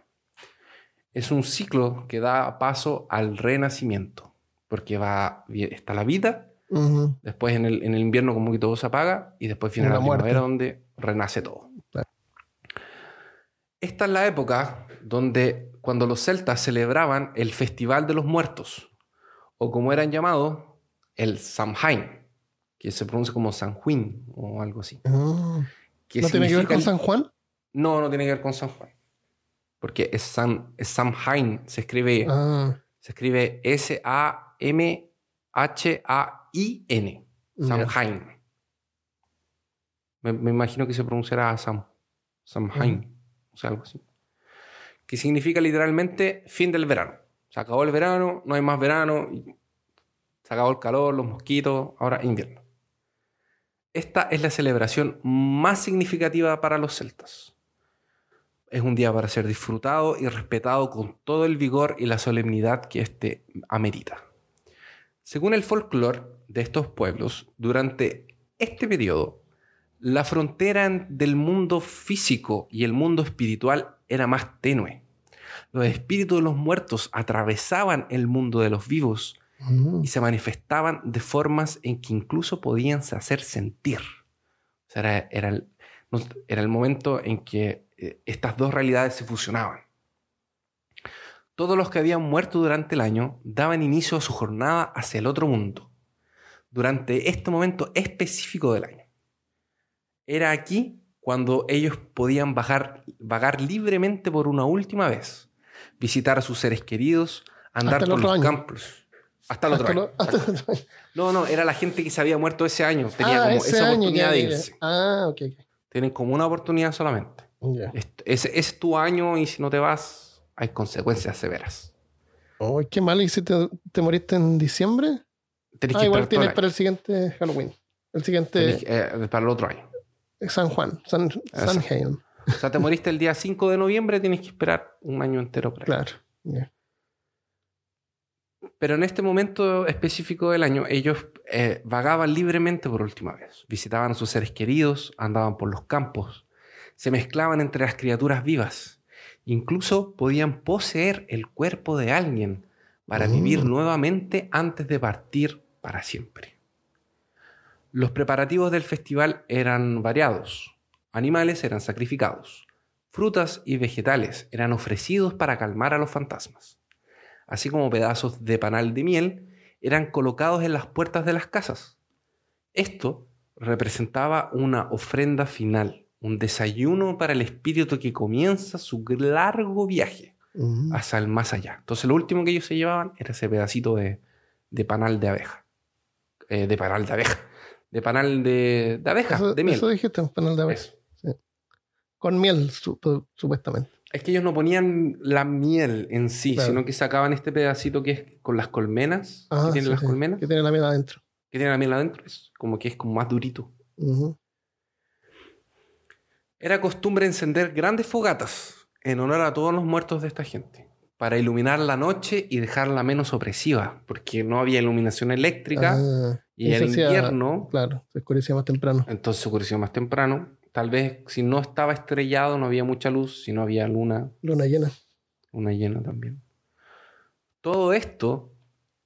B: Es un ciclo que da paso al renacimiento, porque va, está la vida, después en el, invierno como que todo se apaga y después viene la, primavera donde renace todo. Esta es la época donde cuando los celtas celebraban el Festival de los Muertos, o como eran llamados, el Samhain, que se pronuncia como San Juan o algo así.
A: Ah. ¿No tiene que ver con San Juan?
B: No, no tiene que ver con San Juan. Porque es, San, es Samhain, se escribe, ah. se escribe S-A-M-H-A-I-N. Samhain. Me, me, imagino que se pronunciará Sam. Samhain. O sea, algo así. Que significa literalmente fin del verano. Se acabó el verano, no hay más verano. Se el calor, los mosquitos, ahora invierno. Esta es la celebración más significativa para los celtas. Es un día para ser disfrutado y respetado con todo el vigor y la solemnidad que éste amerita. Según el folclore de estos pueblos, durante este periodo, la frontera del mundo físico y el mundo espiritual era más tenue. Los espíritus de los muertos atravesaban el mundo de los vivos y se manifestaban de formas en que incluso podían hacer sentir. O sea, era, el, era el momento en que eh, estas dos realidades se fusionaban. Todos los que habían muerto durante el año daban inicio a su jornada hacia el otro mundo, durante este momento específico del año. Era aquí cuando ellos podían bajar, vagar libremente por una última vez, visitar a sus seres queridos, andar por los campos. Hasta el otro año. No, no, era la gente que se había muerto ese año. Tenía ah, como esa oportunidad de irse.
A: Ah, ok.
B: Tienen como una oportunidad solamente. Ese, es tu año y si no te vas, hay consecuencias severas.
A: Oh, qué mal. ¿Y si te, moriste en diciembre? ah, igual tienes para el siguiente Halloween. El siguiente.
B: Eh, para el otro año.
A: San Juan, San, San
B: O sea, te moriste el día 5 de noviembre, tienes que esperar un año entero para
A: Claro.
B: Pero en este momento específico del año, ellos eh, vagaban libremente por última vez. Visitaban a sus seres queridos, andaban por los campos, se mezclaban entre las criaturas vivas. Incluso podían poseer el cuerpo de alguien para oh. vivir nuevamente antes de partir para siempre. Los preparativos del festival eran variados. Animales eran sacrificados. Frutas y vegetales eran ofrecidos para calmar a los fantasmas así como pedazos de panal de miel, eran colocados en las puertas de las casas. Esto representaba una ofrenda final, un desayuno para el espíritu que comienza su largo viaje hacia el más allá. Entonces lo último que ellos se llevaban era ese pedacito de, panal de abeja. Eh, de panal de abeja. De panal de, abeja, de miel.
A: Eso dijiste, panal de abeja. Con miel, supuestamente.
B: Es que ellos no ponían la miel en sí, sino que sacaban este pedacito que es con las colmenas. que ah, tienen las colmenas.
A: Que tiene la miel adentro.
B: Que tiene la miel adentro. Es como que es como más durito. Era costumbre encender grandes fogatas en honor a todos los muertos de esta gente. Para iluminar la noche y dejarla menos opresiva. Porque no había iluminación eléctrica. Ah, y en invierno.
A: Claro, se oscurecía más temprano.
B: Entonces se oscurecía más temprano Tal vez si no estaba estrellado no había mucha luz, si no había luna.
A: Luna llena.
B: Luna llena también. Todo esto,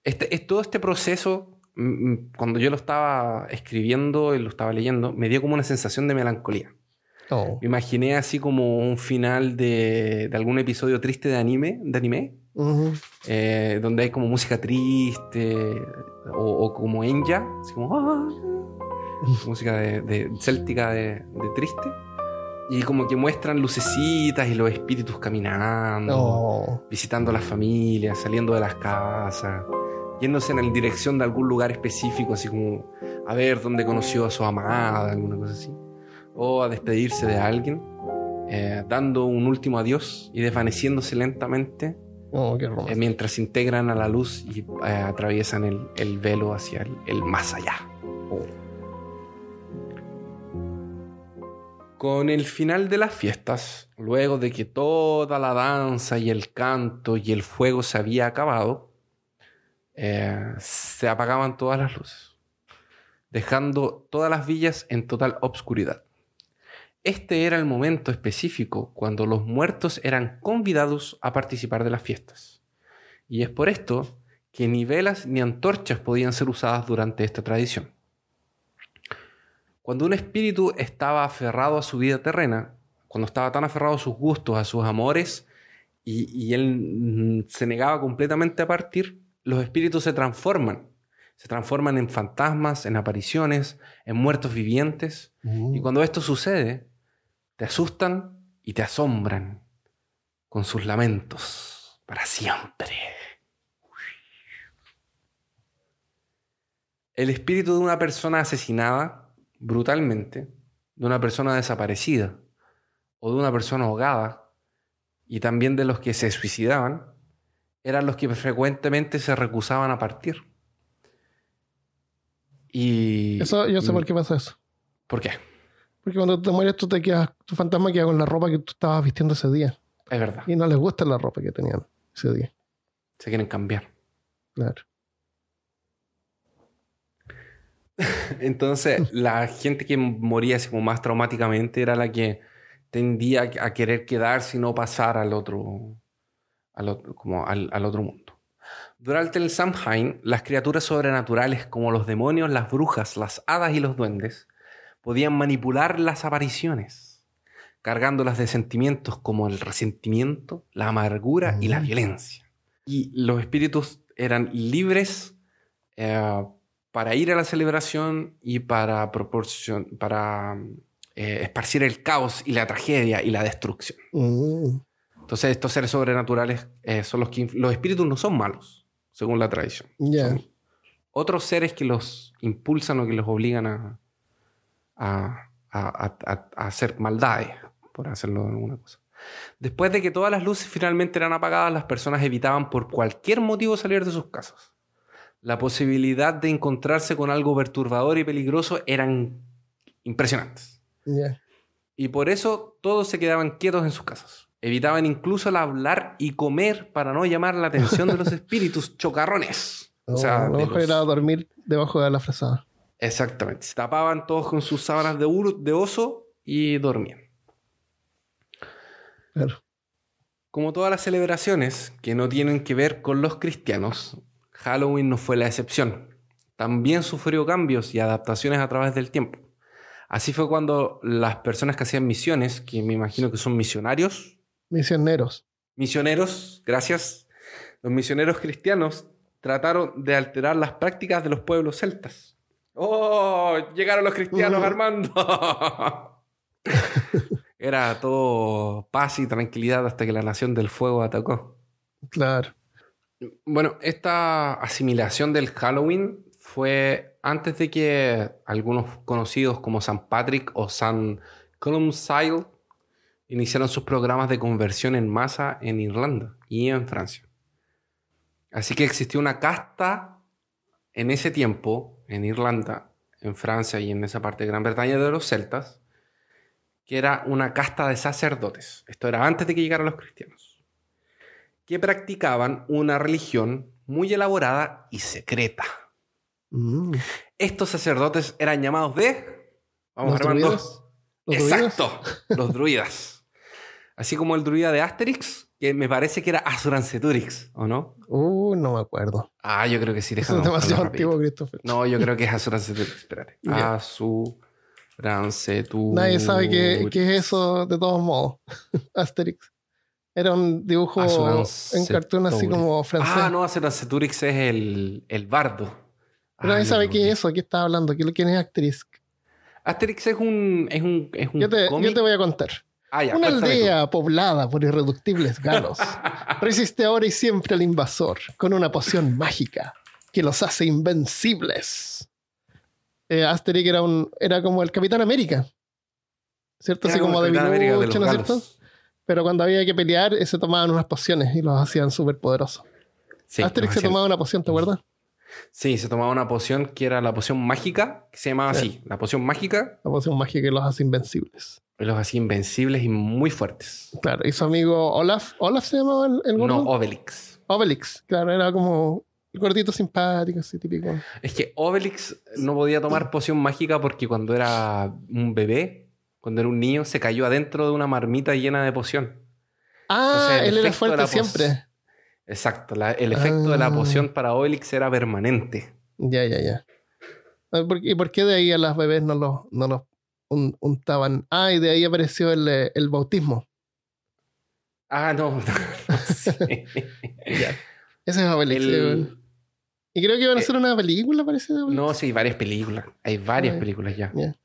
B: este, es, todo este proceso, mm, mm, cuando yo lo estaba escribiendo y lo estaba leyendo, me dio como una sensación de melancolía. Oh. Me imaginé así como un final de, de algún episodio triste de anime, de anime eh, donde hay como música triste o, como Enya, así como... Música de, céltica de, triste. Y como que muestran lucecitas y los espíritus caminando, oh. visitando a las familias, saliendo de las casas, yéndose en la dirección de algún lugar específico, así como a ver dónde conoció a su amada, alguna cosa así. O a despedirse de alguien, eh, dando un último adiós y desvaneciéndose lentamente.
A: Oh,
B: eh, mientras se integran a la luz y eh, atraviesan el, velo hacia el, más allá. Oh. Con el final de las fiestas, luego de que toda la danza y el canto y el fuego se había acabado, eh, se apagaban todas las luces, dejando todas las villas en total obscuridad. Este era el momento específico cuando los muertos eran convidados a participar de las fiestas. Y es por esto que ni velas ni antorchas podían ser usadas durante esta tradición. Cuando un espíritu estaba aferrado a su vida terrena, cuando estaba tan aferrado a sus gustos, a sus amores, y, él se negaba completamente a partir, los espíritus se transforman. Se transforman en fantasmas, en apariciones, en muertos vivientes. Y
A: Mm.
B: cuando esto sucede, te asustan y te asombran con sus lamentos para siempre. El espíritu de una persona asesinada brutalmente, de una persona desaparecida o de una persona ahogada y también de los que se suicidaban, eran los que frecuentemente se recusaban a partir. Y...
A: Eso, yo sé por qué pasa eso.
B: ¿Por qué?
A: Porque cuando te mueres, tú te quedas, tu fantasma queda con la ropa que tú estabas vistiendo ese día.
B: Es verdad.
A: Y no les gusta la ropa que tenían ese día.
B: Se quieren cambiar.
A: Claro.
B: Entonces, la gente que moría así como más traumáticamente era la que tendía a querer quedarse y no pasar al otro, al otro, como al, al otro mundo. Durante el Samhain, las criaturas sobrenaturales como los demonios, las brujas, las hadas y los duendes podían manipular las apariciones, cargándolas de sentimientos como el resentimiento, la amargura y la
A: Mm.
B: violencia. Y los espíritus eran libres eh, para ir a la celebración y para, proporcion- para eh, esparcir el caos y la tragedia y la destrucción.
A: Mm.
B: Entonces estos seres sobrenaturales eh, son los que... Los espíritus no son malos, según la tradición. Son otros seres que los impulsan o que los obligan a, a, a- a- a- a hacer maldades, por hacerlo de alguna cosa. Después de que todas las luces finalmente eran apagadas, las personas evitaban por cualquier motivo salir de sus casas. La posibilidad de encontrarse con algo perturbador y peligroso eran impresionantes. Y por eso todos se quedaban quietos en sus casas. Evitaban incluso el hablar y comer para no llamar la atención de los espíritus chocarrones. O sea,
A: lo
B: de
A: mejor
B: los-
A: era dormir debajo de la frazada.
B: Exactamente. Se tapaban todos con sus sábanas de, de oso y dormían.
A: Claro.
B: Como todas las celebraciones que no tienen que ver con los cristianos, Halloween no fue la excepción. También sufrió cambios y adaptaciones a través del tiempo. Así fue cuando las personas que hacían misiones, que me imagino que son misionarios,
A: Misioneros.
B: misioneros, gracias, los misioneros cristianos trataron de alterar las prácticas de los pueblos celtas. ¡Oh! Llegaron los cristianos armando. Era todo paz y tranquilidad hasta que la nación del fuego atacó.
A: Claro.
B: Bueno, esta asimilación del Halloween fue antes de que algunos conocidos como San Patrick o San Columcille iniciaron sus programas de conversión en masa en Irlanda y en Francia. Así que existió una casta en ese tiempo, en Irlanda, en Francia y en esa parte de Gran Bretaña de los celtas, que era una casta de sacerdotes. Esto era antes de que llegaran los cristianos que practicaban una religión muy elaborada y secreta.
A: Mm.
B: Estos sacerdotes eran llamados de... Vamos
A: ¿Los druidas? ¿Los druidas?
B: Exacto, los druidas. Así como el druida de Asterix, que me parece que era Asuranceturix, ¿o no?
A: Uh, no me acuerdo.
B: Ah, yo creo que sí.
A: Eso es demasiado antiguo, Christopher.
B: No, yo creo que es Asuranceturix. Espérate.
A: Ya.
B: Asuranceturix.
A: Nadie sabe qué, qué es eso de todos modos. Asterix. Era un dibujo en cartoon así como francés.
B: Ah, no, Asuranceturix es el, el bardo.
A: Pero
B: Ah,
A: nadie sabe qué es eso, qué está hablando, ¿Qué- quién es Asterix.
B: Asterix es un, es un, es un
A: Yo te,
B: cómic.
A: yo te voy a contar.
B: Ah, ya,
A: Una
B: tú.
A: aldea poblada por irreductibles galos resiste ahora y siempre al invasor con una poción mágica que los hace invencibles. Eh, Asterix era, un, era como el Capitán América. ¿Cierto?
B: Era
A: Así como
B: el
A: de Lucha, ¿no es cierto? Pero cuando había que pelear, se tomaban unas pociones y los hacían súper poderosos.
B: Sí,
A: Asterix se tomaba una poción, ¿te acuerdas?
B: Sí, se tomaba una poción que era la poción mágica, que se llamaba
A: Sí.
B: así, la poción mágica,
A: La poción mágica que los hace invencibles.
B: y los hacía invencibles y muy fuertes.
A: Claro, y su amigo Olaf, ¿Olaf se llamaba el, el gordo?
B: No, Obelix.
A: Obelix, claro, era como el gordito simpático, así típico.
B: Es que Obelix no podía tomar poción mágica porque cuando era un bebé, cuando era un niño, se cayó adentro de una marmita llena de poción.
A: Ah,
B: Entonces,
A: él era fuerte siempre.
B: Exacto, la- el efecto de la
A: Ah.
B: poción para Obelix era permanente.
A: Ya, ya, ya. Ah, ¿por- ¿Y por qué de ahí a las bebés no los, no los un- untaban? Ah, y de ahí apareció el, eh, el bautismo.
B: Ah, no. no sé.
A: Ese es Obelix.
B: El-
A: sí. Y creo que iban a
B: eh,
A: hacer una película, parece. de Obelix.
B: No, sí, hay varias películas. Hay varias
A: Ah, ya.
B: películas ya.
A: Ya.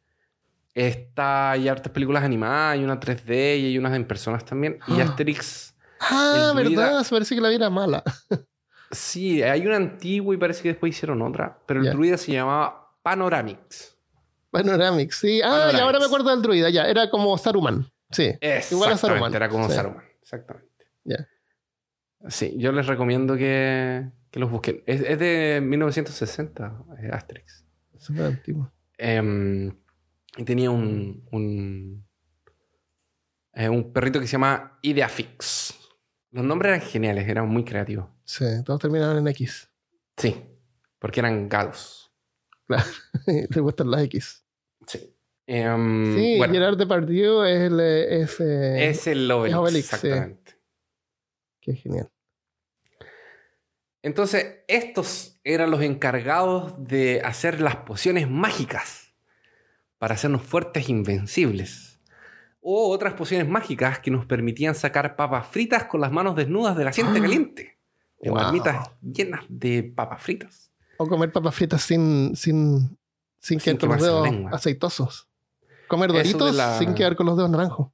B: Está, hay hartas películas animadas, hay una 3D y hay unas en personas también. Y
A: Ah.
B: Asterix,
A: Ah, verdad, se parece que la vida era mala.
B: sí, hay una antigua y parece que después hicieron otra. Pero el druida se llamaba Panoramix.
A: Panoramic, sí. Ah, y ahora me acuerdo del druida, ya. Era como Saruman. Sí. Igual a Saruman.
B: Era como
A: Sí.
B: Saruman, exactamente.
A: Ya.
B: Sí, yo les recomiendo que, que los busquen. Es, es de 1960, eh, Asterix.
A: Súper antiguo.
B: Em, y tenía un, un, eh, un perrito que se llama Ideafix. Los nombres eran geniales, eran muy creativos.
A: Sí, todos terminaron en X.
B: Sí, porque eran galos.
A: Le gustan las X.
B: Sí. Em,
A: Sí,
B: bueno,
A: Gerard Depardieu es el. Es, eh,
B: es el Obelix,
A: es Obelix, sí.
B: exactamente.
A: Qué genial.
B: Entonces, estos eran los encargados de hacer las pociones mágicas para hacernos fuertes e invencibles. O otras pociones mágicas que nos permitían sacar papas fritas con las manos desnudas de la siente
A: Ah.
B: caliente. De
A: Wow.
B: marmitas llenas de papas fritas.
A: O comer papas fritas sin, sin, sin
B: Sin
A: quedar con los dedos aceitosos. Comer doritos
B: la-
A: sin quedar con los dedos naranjos.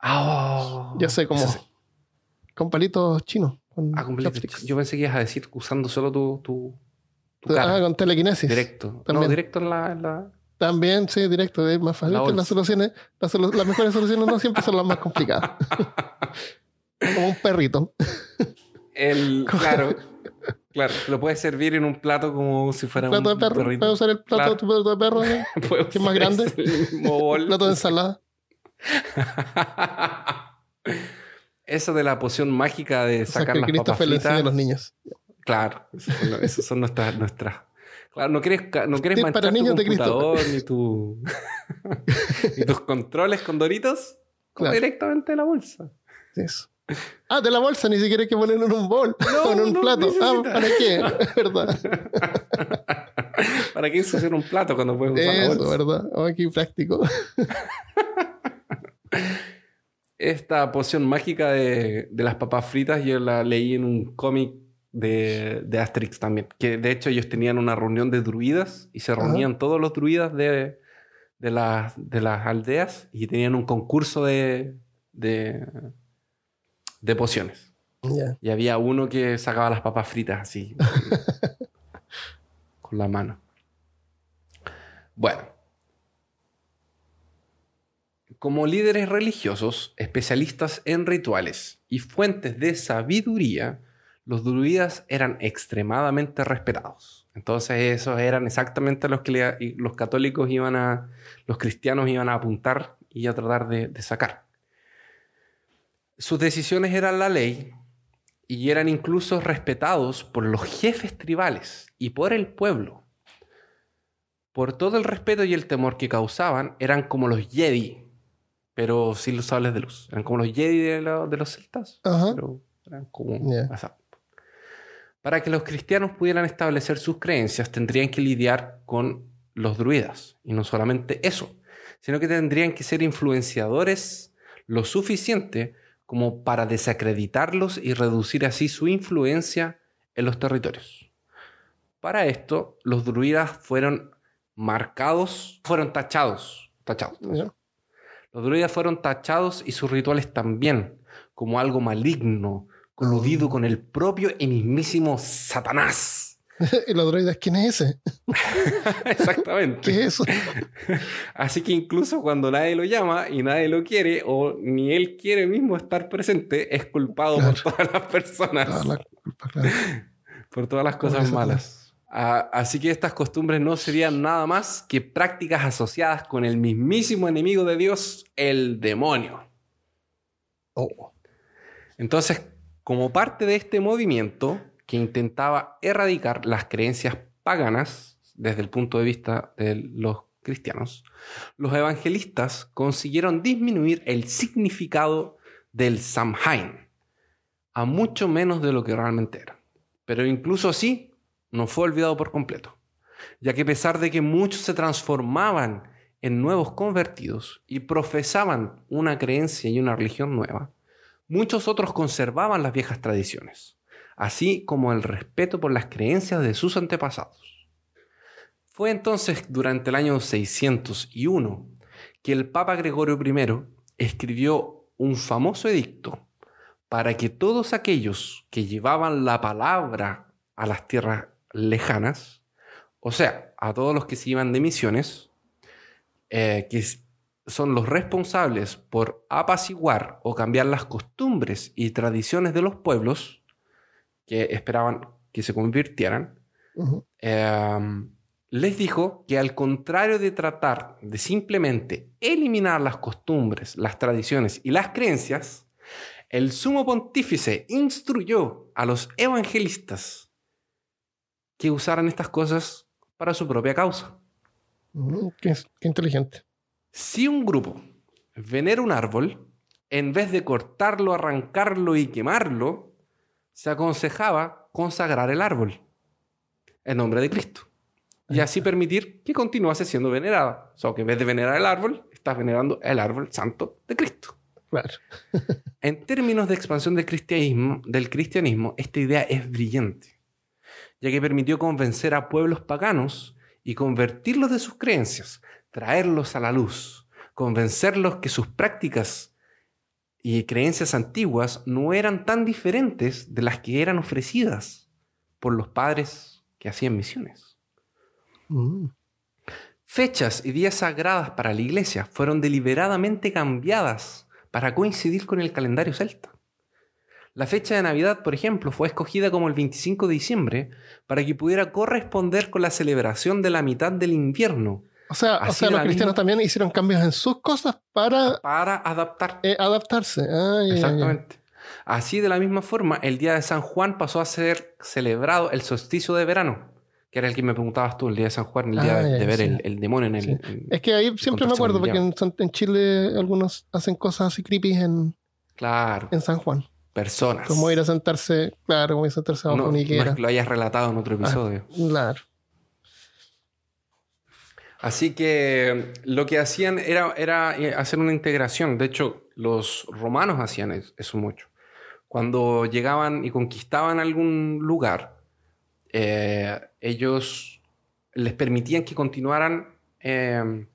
B: Ah,
A: Yo sé cómo.
B: sí.
A: Con palitos chinos. Con
B: Ah. Yo pensé que ibas a decir usando solo tu, tu, tu
A: Ah,
B: cara.
A: con telequinesis.
B: Directo. No, directo en la, en la-
A: También, sí, directo. Es más fácil.
B: La
A: las soluciones, las, solu- las mejores soluciones no siempre son las más complicadas. Como un perrito.
B: El, claro, claro, lo puedes servir en un plato como si fuera
A: plato de
B: un
A: perro.
B: perrito.
A: Puedes usar el plato
B: Claro.
A: de tu plato de perro. que es más grande.
B: bol.
A: plato de ensalada.
B: Eso de la poción mágica de
A: O sea,
B: sacar
A: que
B: las papas fritas.
A: los niños.
B: Claro, esas son, esas son nuestras, nuestras. Claro, no quieres, no quieres manchar
A: para
B: tu
A: niños de Cristo.
B: computador ni tu ni tus controles con doritos.
A: Claro.
B: directamente de la bolsa.
A: Eso. Ah, de la bolsa, ni siquiera hay que ponerlo en un bol
B: No,
A: o en un
B: no
A: plato. Ah. ¿para qué? Verdad.
B: ¿Para qué ensuciar un plato cuando puedes usar la
A: Eso,
B: bolsa?
A: ¿verdad? Oh, qué práctico.
B: Esta poción mágica de, de las papas fritas yo la leí en un cómic de, de Asterix también. Que de hecho ellos tenían una reunión de druidas y se
A: Ajá.
B: reunían todos los druidas de, de, las, de las aldeas y tenían un concurso de, de, de pociones. Y había uno que sacaba las papas fritas así. con la mano. Bueno. Como líderes religiosos, especialistas en rituales y fuentes de sabiduría, los druidas eran extremadamente respetados. Entonces esos eran exactamente los que le- los católicos iban a, los cristianos iban a apuntar y a tratar de- de sacar. Sus decisiones eran la ley y eran incluso respetados por los jefes tribales y por el pueblo. Por todo el respeto y el temor que causaban, eran como los Jedi, pero sin los sables de luz. Eran como los Jedi de, lo- de los celtas,
A: Ajá.
B: pero eran como... Para que los cristianos pudieran establecer sus creencias, tendrían que lidiar con los druidas. Y no solamente eso, sino que tendrían que ser influenciadores lo suficiente como para desacreditarlos y reducir así su influencia en los territorios. Para esto, los druidas fueron marcados, fueron tachados, tachados. Los druidas fueron tachados y sus rituales también, como algo maligno, coludido con el propio y mismísimo Satanás.
A: ¿Y los droides quién es ese?
B: Exactamente.
A: ¿Qué es eso?
B: Así que incluso cuando nadie lo llama y nadie lo quiere, o ni él quiere mismo estar presente, es culpado
A: Claro.
B: por todas las personas,
A: la culpa, claro.
B: por todas las cosas malas. Ah, así que estas costumbres no serían nada más que prácticas asociadas con el mismísimo enemigo de Dios, el demonio.
A: Oh.
B: Entonces, como parte de este movimiento que intentaba erradicar las creencias paganas desde el punto de vista de los cristianos, los evangelistas consiguieron disminuir el significado del Samhain a mucho menos de lo que realmente era. Pero incluso así, no fue olvidado por completo, ya que a pesar de que muchos se transformaban en nuevos convertidos y profesaban una creencia y una religión nueva, muchos otros conservaban las viejas tradiciones, así como el respeto por las creencias de sus antepasados. Fue entonces durante el año 601 que el Papa Gregorio I escribió un famoso edicto para que todos aquellos que llevaban la palabra a las tierras lejanas, o sea, a todos los que se iban de misiones, eh, que son los responsables por apaciguar o cambiar las costumbres y tradiciones de los pueblos que esperaban que se convirtieran, em, les dijo que al contrario de tratar de simplemente eliminar las costumbres, las tradiciones y las creencias, el sumo pontífice instruyó a los evangelistas que usaran estas cosas para su propia causa.
A: Mm, qué, inteligente.
B: Si un grupo venera un árbol, en vez de cortarlo, arrancarlo y quemarlo, se aconsejaba consagrar el árbol en nombre de Cristo. Y así permitir que continuase siendo venerada. O sea, que en vez de venerar el árbol, estás venerando el árbol santo de Cristo.
A: Claro.
B: en términos de expansión del cristianismo, del cristianismo, esta idea es brillante ya que permitió convencer a pueblos paganos y convertirlos de sus creencias, traerlos a la luz, convencerlos que sus prácticas y creencias antiguas no eran tan diferentes de las que eran ofrecidas por los padres que hacían misiones. Mm. Fechas y días sagradas para la iglesia fueron deliberadamente cambiadas para coincidir con el calendario celta. La fecha de Navidad, por ejemplo, fue escogida como el 25 de diciembre para que pudiera corresponder con la celebración de la mitad del invierno.
A: O sea, los cristianos también hicieron cambios en sus cosas para...
B: Para adaptar.
A: Eh, adaptarse.
B: Exactamente. Así, de la misma forma, el día de San Juan pasó a ser celebrado el solsticio de verano, que era el que me preguntabas tú, el día de San Juan, el día de, ver el, demonio en el...
A: es que ahí siempre me acuerdo, porque en, Chile algunos hacen cosas así creepy en,
B: claro.
A: en San Juan
B: personas.
A: Como ir a sentarse, claro, como ir a sentarse bajo
B: no, No es que lo hayas relatado en otro ah, episodio.
A: claro.
B: Así que lo que hacían era, era eh, hacer una integración. De hecho, los romanos hacían eso mucho. Cuando llegaban y conquistaban algún lugar, eh, ellos les permitían que continuaran. Eh,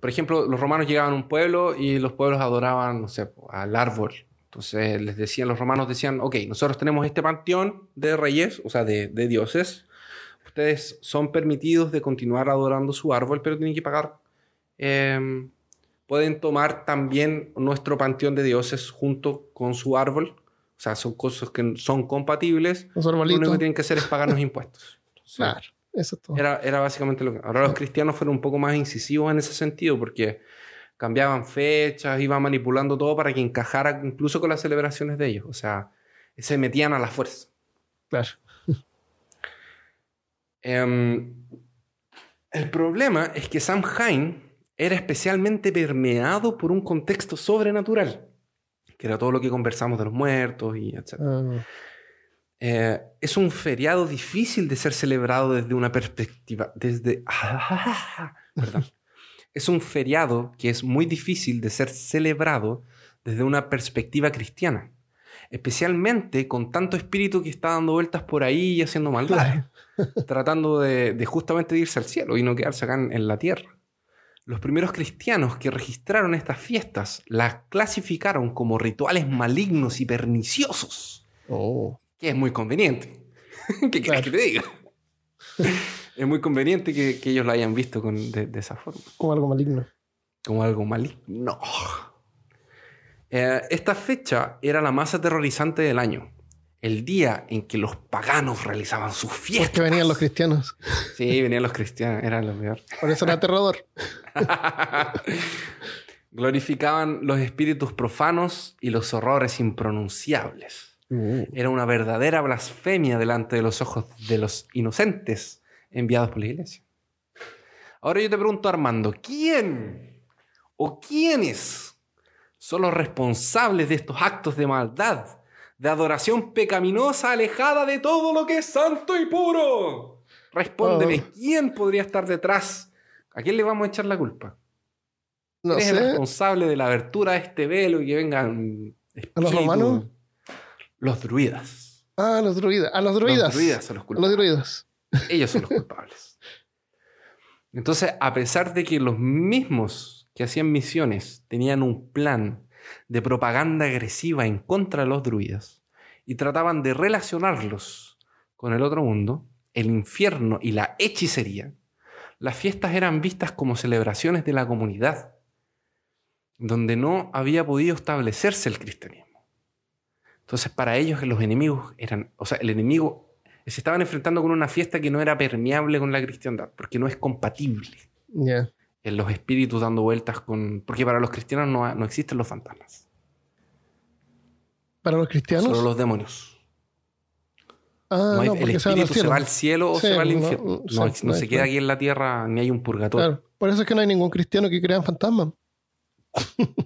B: por ejemplo, los romanos llegaban a un pueblo y los pueblos adoraban, no sé, al árbol entonces les decían, los romanos decían, ok, nosotros tenemos este panteón de reyes, o sea, de, dioses. Ustedes son permitidos de continuar adorando su árbol, pero tienen que pagar. Em, pueden tomar también nuestro panteón de dioses junto con su árbol. O sea, son cosas que son compatibles. Lo único que tienen que hacer es pagarnos impuestos.
A: claro, eso es todo.
B: Era, era básicamente lo que... Ahora los cristianos fueron un poco más incisivos en ese sentido porque cambiaban fechas, iban manipulando todo para que encajara incluso con las celebraciones de ellos. O sea, se metían a la fuerza.
A: Claro.
B: Em, el problema es que Samhain era especialmente permeado por un contexto sobrenatural, que era todo lo que conversamos de los muertos y etc. Ah. Eh, es un feriado difícil de ser celebrado desde una perspectiva, desde... perdón es un feriado que es muy difícil de ser celebrado desde una perspectiva cristiana. Especialmente con tanto espíritu que está dando vueltas por ahí y haciendo maldad. tratando de, justamente irse al cielo y no quedarse acá en, la tierra. Los primeros cristianos que registraron estas fiestas las clasificaron como rituales malignos y perniciosos.
A: Oh.
B: Que es muy conveniente. ¿Qué quieres que te diga? es muy conveniente que, ellos lo hayan visto de, esa forma.
A: Como algo maligno.
B: Como algo maligno. Eh, esta fecha era la más aterrorizante del año. El día en que los paganos realizaban sus fiestas.
A: Que venían los cristianos.
B: Sí, venían los cristianos, era lo peor.
A: Por eso era aterrador.
B: Glorificaban los espíritus profanos y los horrores impronunciables.
A: Uh.
B: Era una verdadera blasfemia delante de los ojos de los inocentes enviados por la iglesia. Ahora yo te pregunto, Armando, ¿quién o quiénes son los responsables de estos actos de maldad, de adoración pecaminosa alejada de todo lo que es santo y puro? Respóndeme,
A: Oh.
B: ¿quién podría estar detrás? ¿A quién le vamos a echar la culpa?
A: No
B: ¿Quién es el responsable de la abertura de este velo y que vengan
A: ¿A los romanos?
B: Los druidas.
A: Ah, los druidas. A los druidas.
B: Los druidas son los
A: A
B: culpables.
A: los druidas.
B: Ellos son los culpables. Entonces, a pesar de que los mismos que hacían misiones tenían un plan de propaganda agresiva en contra de los druidas y trataban de relacionarlos con el otro mundo, el infierno y la hechicería, las fiestas eran vistas como celebraciones de la comunidad, donde no había podido establecerse el cristianismo. Entonces, para ellos los enemigos eran, o sea, el enemigo se estaban enfrentando con una fiesta que no era permeable con la cristiandad, porque no es compatible.
A: Ya.
B: En los espíritus dando vueltas con... Porque para los cristianos no, no existen los fantasmas,
A: Para los cristianos.
B: solo los demonios.
A: Ah,
B: No hay-
A: no,
B: el
A: se
B: espíritu se va al cielo o
A: Sí,
B: se va al
A: no,
B: infierno.
A: no, sí,
B: se queda aquí en la tierra ni hay un purgatorio.
A: Claro. Por eso es que no hay ningún cristiano que crea en fantasmas.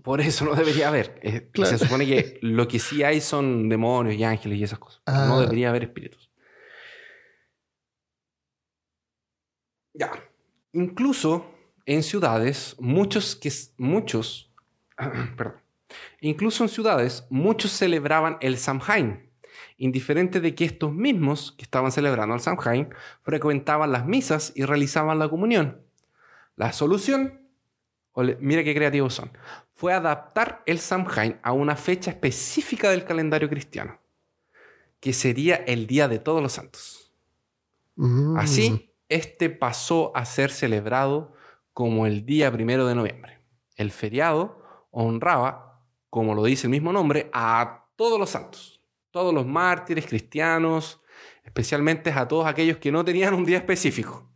B: Por eso no debería haber. Eh,
A: Claro.
B: Se supone que lo que sí hay son demonios y ángeles y esas cosas. pero No
A: Ah.
B: debería haber espíritus. Ya. Incluso en ciudades, muchos que muchos, perdón, incluso en ciudades, muchos celebraban el Samhain, indiferente de que estos mismos que estaban celebrando el Samhain frecuentaban las misas y realizaban la comunión. La solución, mira qué creativos son, fue adaptar el Samhain a una fecha específica del calendario cristiano, que sería el Día de Todos los Santos.
A: Mm.
B: Así, este pasó a ser celebrado como el día primero de noviembre. El feriado honraba, como lo dice el mismo nombre, a todos los santos, todos los mártires cristianos, especialmente a todos aquellos que no tenían un día específico.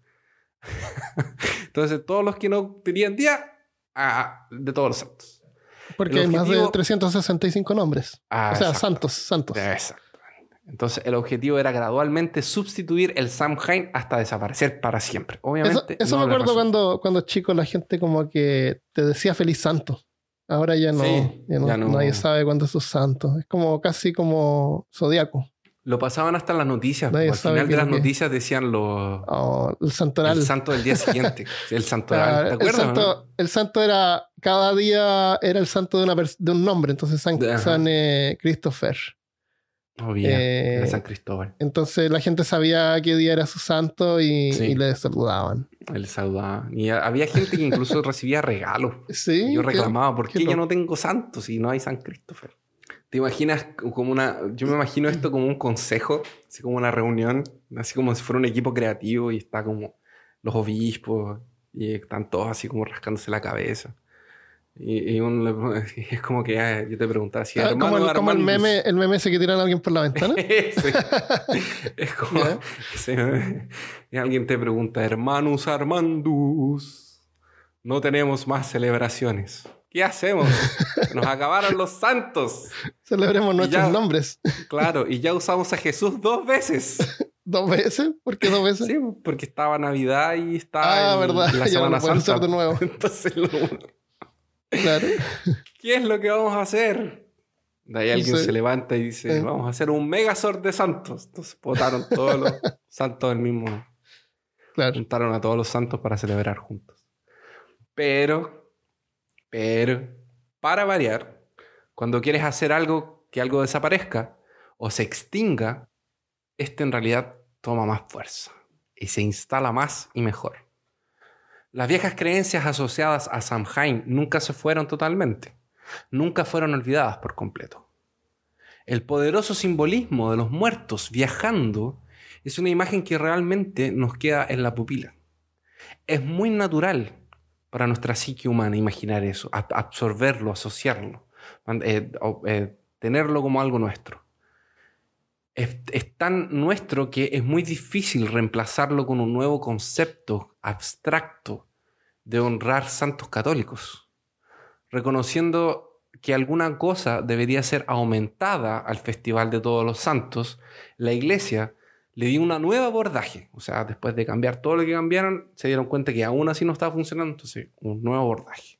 B: Entonces, todos los que no tenían día, a- de todos los santos.
A: Porque
B: el
A: hay más de
B: objetivo-
A: 365 nombres.
B: Ah,
A: o sea,
B: exacto.
A: santos, santos.
B: Exactamente. Entonces, el objetivo era gradualmente sustituir el Samhain hasta desaparecer para siempre.
A: Eso,
B: Obviamente.
A: eso
B: no
A: me acuerdo cuando, cuando chico la gente como que te decía feliz santo. Ahora ya no,
B: Sí,
A: ya no,
B: ya no.
A: nadie sabe cuándo es su santo. Es como casi como zodiaco.
B: Lo pasaban hasta en las noticias. Al final de las
A: lo
B: noticias decían los,
A: Oh, el santoral.
B: el santo del día siguiente. el santo
A: Claro,
B: ¿Te
A: el,
B: acuerdas?
A: santo,
B: no?
A: el santo era, cada día era el santo de, una de un nombre. Entonces San. San, eh, Christopher.
B: Oh, bien.
A: eh,
B: Era San Cristóbal.
A: Entonces la gente sabía qué día era su santo y,
B: Sí.
A: y le saludaban.
B: El saludaba. Y había gente que incluso recibía regalos.
A: Sí.
B: Y yo reclamaba, ¿por
A: qué
B: qué yo no tengo santo si no hay San Cristóbal? ¿Te imaginas como una... Yo me imagino esto como un consejo, así como una reunión, así como si fuera un equipo creativo y está como los obispos y están todos así como rascándose la cabeza. Y, y uno le- es como que ah, yo te preguntaba si
A: Ah,
B: hermano
A: como el, como el
B: Armandus".
A: meme, el meme ese que tiran a alguien por la ventana.
B: Es como y alguien te pregunta, hermanos Armandus, no tenemos más celebraciones. ¿Qué hacemos? Nos acabaron los santos.
A: Celebremos nuestros
B: ya.
A: nombres.
B: Claro, y ya usamos a Jesús dos veces.
A: ¿Dos veces? ¿Por qué dos veces?
B: Sí, porque estaba Navidad y estaba
A: ah,
B: el-
A: verdad.
B: la
A: Ya
B: Semana Santa.
A: de nuevo.
B: Entonces, lo-
A: Claro.
B: ¿qué es lo que vamos a hacer? De ahí alguien
A: Sí.
B: se levanta y dice,
A: Eh.
B: vamos a hacer un megazord de santos. Entonces votaron todos los santos del mismo.
A: Claro.
B: Juntaron a todos los santos para celebrar juntos. Pero, pero, para variar, cuando quieres hacer algo que algo desaparezca o se extinga, este en realidad toma más fuerza y se instala más y mejor. Las viejas creencias asociadas a Samhain nunca se fueron totalmente, nunca fueron olvidadas por completo. El poderoso simbolismo de los muertos viajando es una imagen que realmente nos queda en la pupila. Es muy natural para nuestra psique humana imaginar eso, ab- absorberlo, asociarlo, eh, eh, tenerlo como algo nuestro. Es, tan nuestro que es muy difícil reemplazarlo con un nuevo concepto abstracto de honrar santos católicos, reconociendo que alguna cosa debería ser aumentada al Festival de Todos los Santos, la Iglesia le dio una nueva abordaje. O sea, después de cambiar todo lo que cambiaron, se dieron cuenta que aún así no estaba funcionando, entonces un nuevo abordaje.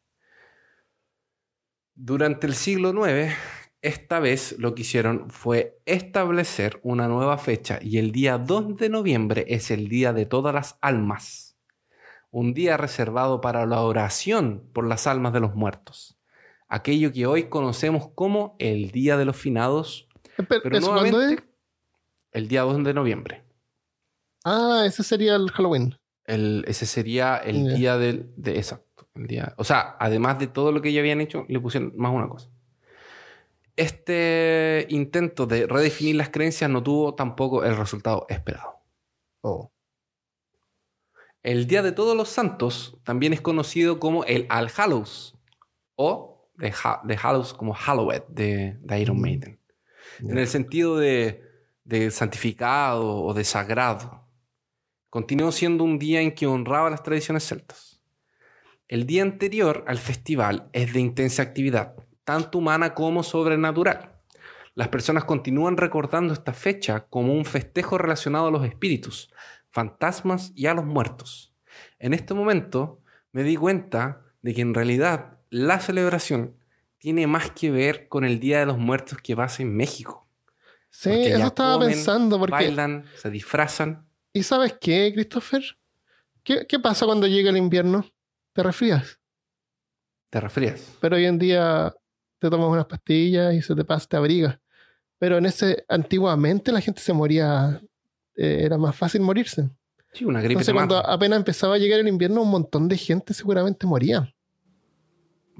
B: Durante el siglo IX, esta vez lo que hicieron fue establecer una nueva fecha y el día 2 de noviembre es el Día de Todas las Almas, un día reservado para la oración por las almas de los muertos, aquello que hoy conocemos como el Día de los Finados,
A: Pero,
B: pero nuevamente el día 2 de noviembre.
A: Ah, ese sería el Halloween.
B: El- ese sería el día del, de exacto. El día, o sea, además de todo lo que ya habían hecho, le pusieron más una cosa. Este intento de redefinir las creencias no tuvo tampoco el resultado esperado.
A: Oh.
B: El Día de Todos los Santos también es conocido como el All Hallows o de, Ha- de Hallows como Hallowed de, de Iron
A: Mm.
B: Maiden. En el sentido de, de santificado o de sagrado. Continuó siendo un día en que honraba las tradiciones celtas. El día anterior al festival es de intensa actividad, tanto humana como sobrenatural. Las personas continúan recordando esta fecha como un festejo relacionado a los espíritus, fantasmas y a los muertos. En este momento me di cuenta de que en realidad la celebración tiene más que ver con el Día de los Muertos que pasa en México.
A: Sí,
B: Porque
A: eso estaba
B: comen,
A: pensando. Porque,
B: Bailan, se disfrazan.
A: ¿Y sabes qué, Christopher? ¿Qué, ¿Qué pasa cuando llega el invierno? Te resfrías.
B: Te resfrías.
A: Pero hoy en día te tomas unas pastillas y se te pasa, te abrigas. Pero en ese, antiguamente la gente se moría, eh, era más fácil morirse.
B: Sí, una gripe
A: Entonces cuando
B: mata.
A: apenas empezaba a llegar el invierno, un montón de gente seguramente moría.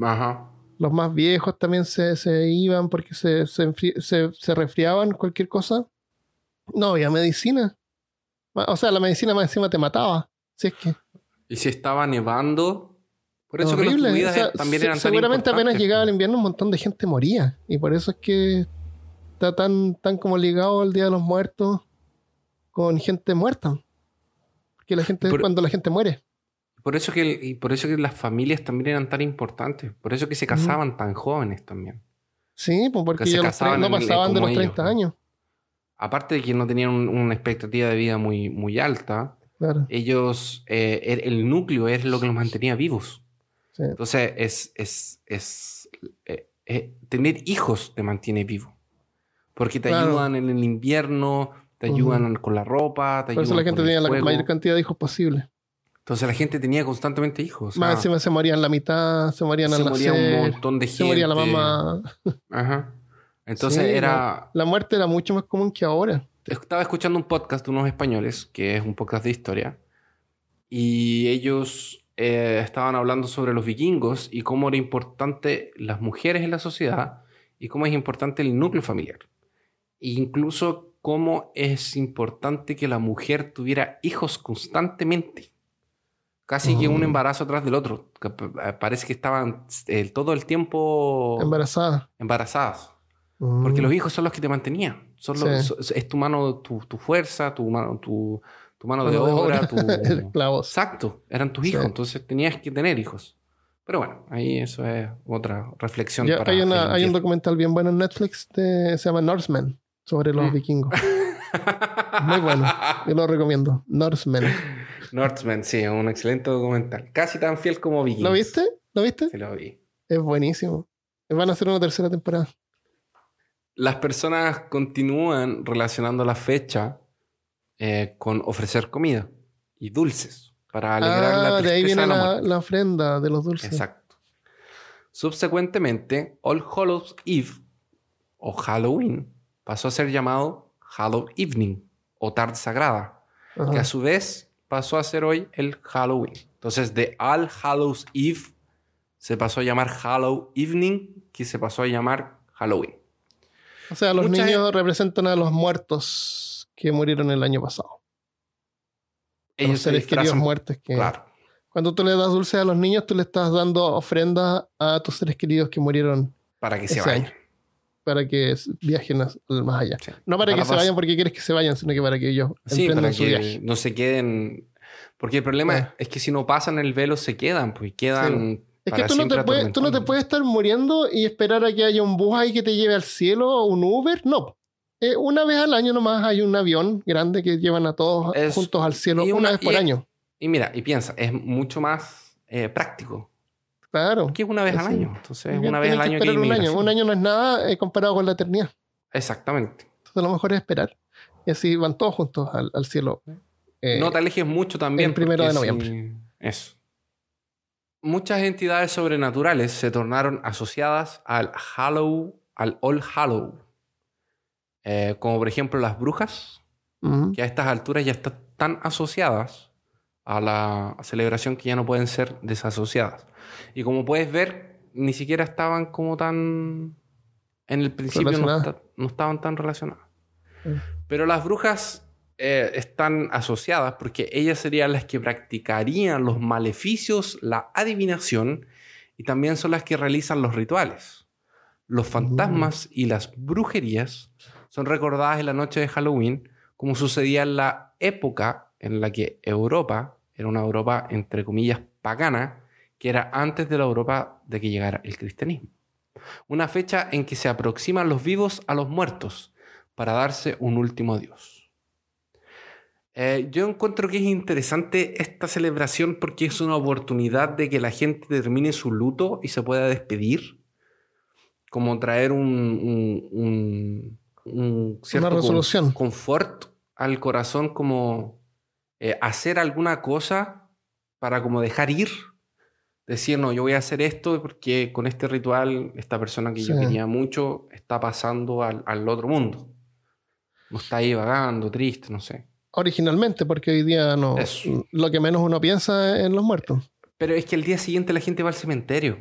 B: Ajá.
A: Los más viejos también se, se iban porque se, se, se- resfriaban, cualquier cosa. No había medicina. O sea, la medicina más encima te mataba. Si es que.
B: Y si estaba nevando. Por eso que
A: horrible.
B: los
A: O sea,
B: también
A: se-
B: eran tan
A: seguramente apenas llegaba el invierno, un montón de gente moría. Y por eso es que está tan, tan como ligado el Día de los Muertos con gente muerta. Porque la gente,
B: Por-
A: cuando la gente muere.
B: Por eso que, y por eso que las familias también eran tan importantes. Por eso que se casaban tan jóvenes también.
A: Sí, pues porque
B: Que
A: ya los no
B: el-
A: pasaban de los
B: ellos,
A: 30
B: ¿no?
A: años.
B: Aparte de que no tenían un- una expectativa de vida muy, muy alta,
A: Claro.
B: ellos, eh, el, el núcleo es lo que los mantenía vivos.
A: Sí.
B: Entonces, es, es, es eh, eh, tener hijos te mantiene vivo. Porque te
A: Claro.
B: ayudan en el invierno, te ayudan con la ropa, te
A: Por eso
B: ayudan
A: la gente tenía la mayor cantidad de hijos posible.
B: Entonces la gente tenía constantemente hijos. o
A: Más
B: sea,
A: encima se morían la mitad, se morían
B: se
A: al
B: moría un montón de gente.
A: se moría la mamá.
B: Ajá. Entonces
A: Sí,
B: era...
A: La muerte era mucho más común que ahora.
B: Estaba escuchando un podcast de unos españoles, que es un podcast de historia, y ellos eh, estaban hablando sobre los vikingos y cómo era importante las mujeres en la sociedad y cómo es importante el núcleo familiar. E incluso cómo es importante que la mujer tuviera hijos constantemente. Casi que un
A: Mm.
B: embarazo atrás del otro. Que eh, parece que estaban eh, todo el tiempo
A: Embarazada.
B: embarazadas. Porque
A: Mm.
B: los hijos son los que te mantenían. Son los-
A: Sí.
B: es tu mano, tu, tu fuerza, tu mano, tu, tu mano de obra. tu-
A: Esclavos.
B: Exacto, eran tus
A: Sí.
B: hijos, entonces tenías que tener hijos. Pero bueno, ahí eso es otra reflexión.
A: Ya,
B: para
A: hay, una, hay un documental bien bueno en Netflix de- se llama Norseman sobre los
B: Mm.
A: vikingos. Muy bueno. Yo lo recomiendo. Norseman.
B: Northman, sí, es un excelente documental. Casi tan fiel como Vikings.
A: ¿Lo viste? ¿Lo viste?
B: Sí, lo vi.
A: Es buenísimo. Van a hacer una tercera temporada.
B: Las personas continúan relacionando la fecha eh, con ofrecer comida y dulces para alegrar la
A: Ah, de ahí
B: tristeza
A: viene
B: de la
A: la, la ofrenda de los dulces.
B: Exacto. Subsecuentemente, All Hallows Eve o Halloween pasó a ser llamado Hallow Evening o tarde sagrada,
A: Ajá.
B: que a su vez pasó a ser hoy el Halloween. Entonces, de All Hallows Eve se pasó a llamar Hallow Evening, que se pasó a llamar Halloween.
A: O sea, los
B: Mucha
A: niños representan a los muertos que murieron el año pasado.
B: Ellos
A: los
B: se
A: seres queridos muertos que...
B: Claro.
A: Cuando tú le das dulces a los niños, tú le estás dando ofrenda a tus seres queridos que murieron.
B: Para que se vayan.
A: año. para que viajen al más allá.
B: Sí.
A: No para que se vayan porque quieres que se vayan, sino que para que ellos
B: Sí,
A: emprendan
B: para
A: su viaje.
B: no se queden. Porque el problema
A: Ah.
B: es que si no pasan el velo, se quedan, pues quedan.
A: Es que tú no, te puedes, tú no te puedes estar muriendo y esperar a que haya un bus ahí que te lleve al cielo o un Uber. No. Eh, una vez al año nomás hay un avión grande que llevan a todos
B: Es-
A: juntos al cielo una,
B: una-
A: vez por
B: y-
A: año.
B: Y mira, y piensa, es mucho más eh, práctico.
A: Claro.
B: Porque es una vez al
A: Sí.
B: año. Entonces, una vez al
A: que
B: año que
A: esperar un año. Un año no es nada eh, comparado con la eternidad.
B: Exactamente.
A: Entonces lo mejor es esperar. Y así van todos juntos al, al cielo. Eh,
B: no te alejes mucho también.
A: el primero de noviembre.
B: Eso. Muchas entidades sobrenaturales se tornaron asociadas al Hallow, al All Hallow. Eh, como por ejemplo las brujas,
A: ujú.
B: que a estas alturas ya están tan asociadas a la celebración que ya no pueden ser desasociadas. Y como puedes ver, ni siquiera estaban como tan... En el principio no,
A: Relacionadas.
B: esta- no estaban tan relacionadas.
A: Mm.
B: Pero las brujas eh, están asociadas porque ellas serían las que practicarían los maleficios, la adivinación, y también son las que realizan los rituales. Los fantasmas y las brujerías son recordadas en la noche de Halloween, como sucedía en la época en la que Europa era una Europa, entre comillas, pagana, que era antes de la Europa de que llegara el cristianismo. Una fecha en que se aproximan los vivos a los muertos para darse un último adiós. Eh, yo encuentro que es interesante esta celebración porque es una oportunidad de que la gente termine su luto y se pueda despedir. Como traer un, un cierto con-
A: resolución.
B: confort al corazón, como eh, hacer alguna cosa para como dejar ir. Decir, no, yo voy a hacer esto porque con este ritual esta persona que yo
A: Sí.
B: quería mucho está pasando al, al otro mundo. No está ahí vagando, triste, no sé.
A: Originalmente, porque hoy día no.
B: Eso.
A: Lo que menos uno piensa es en los muertos.
B: Pero es que el día siguiente la gente va al cementerio.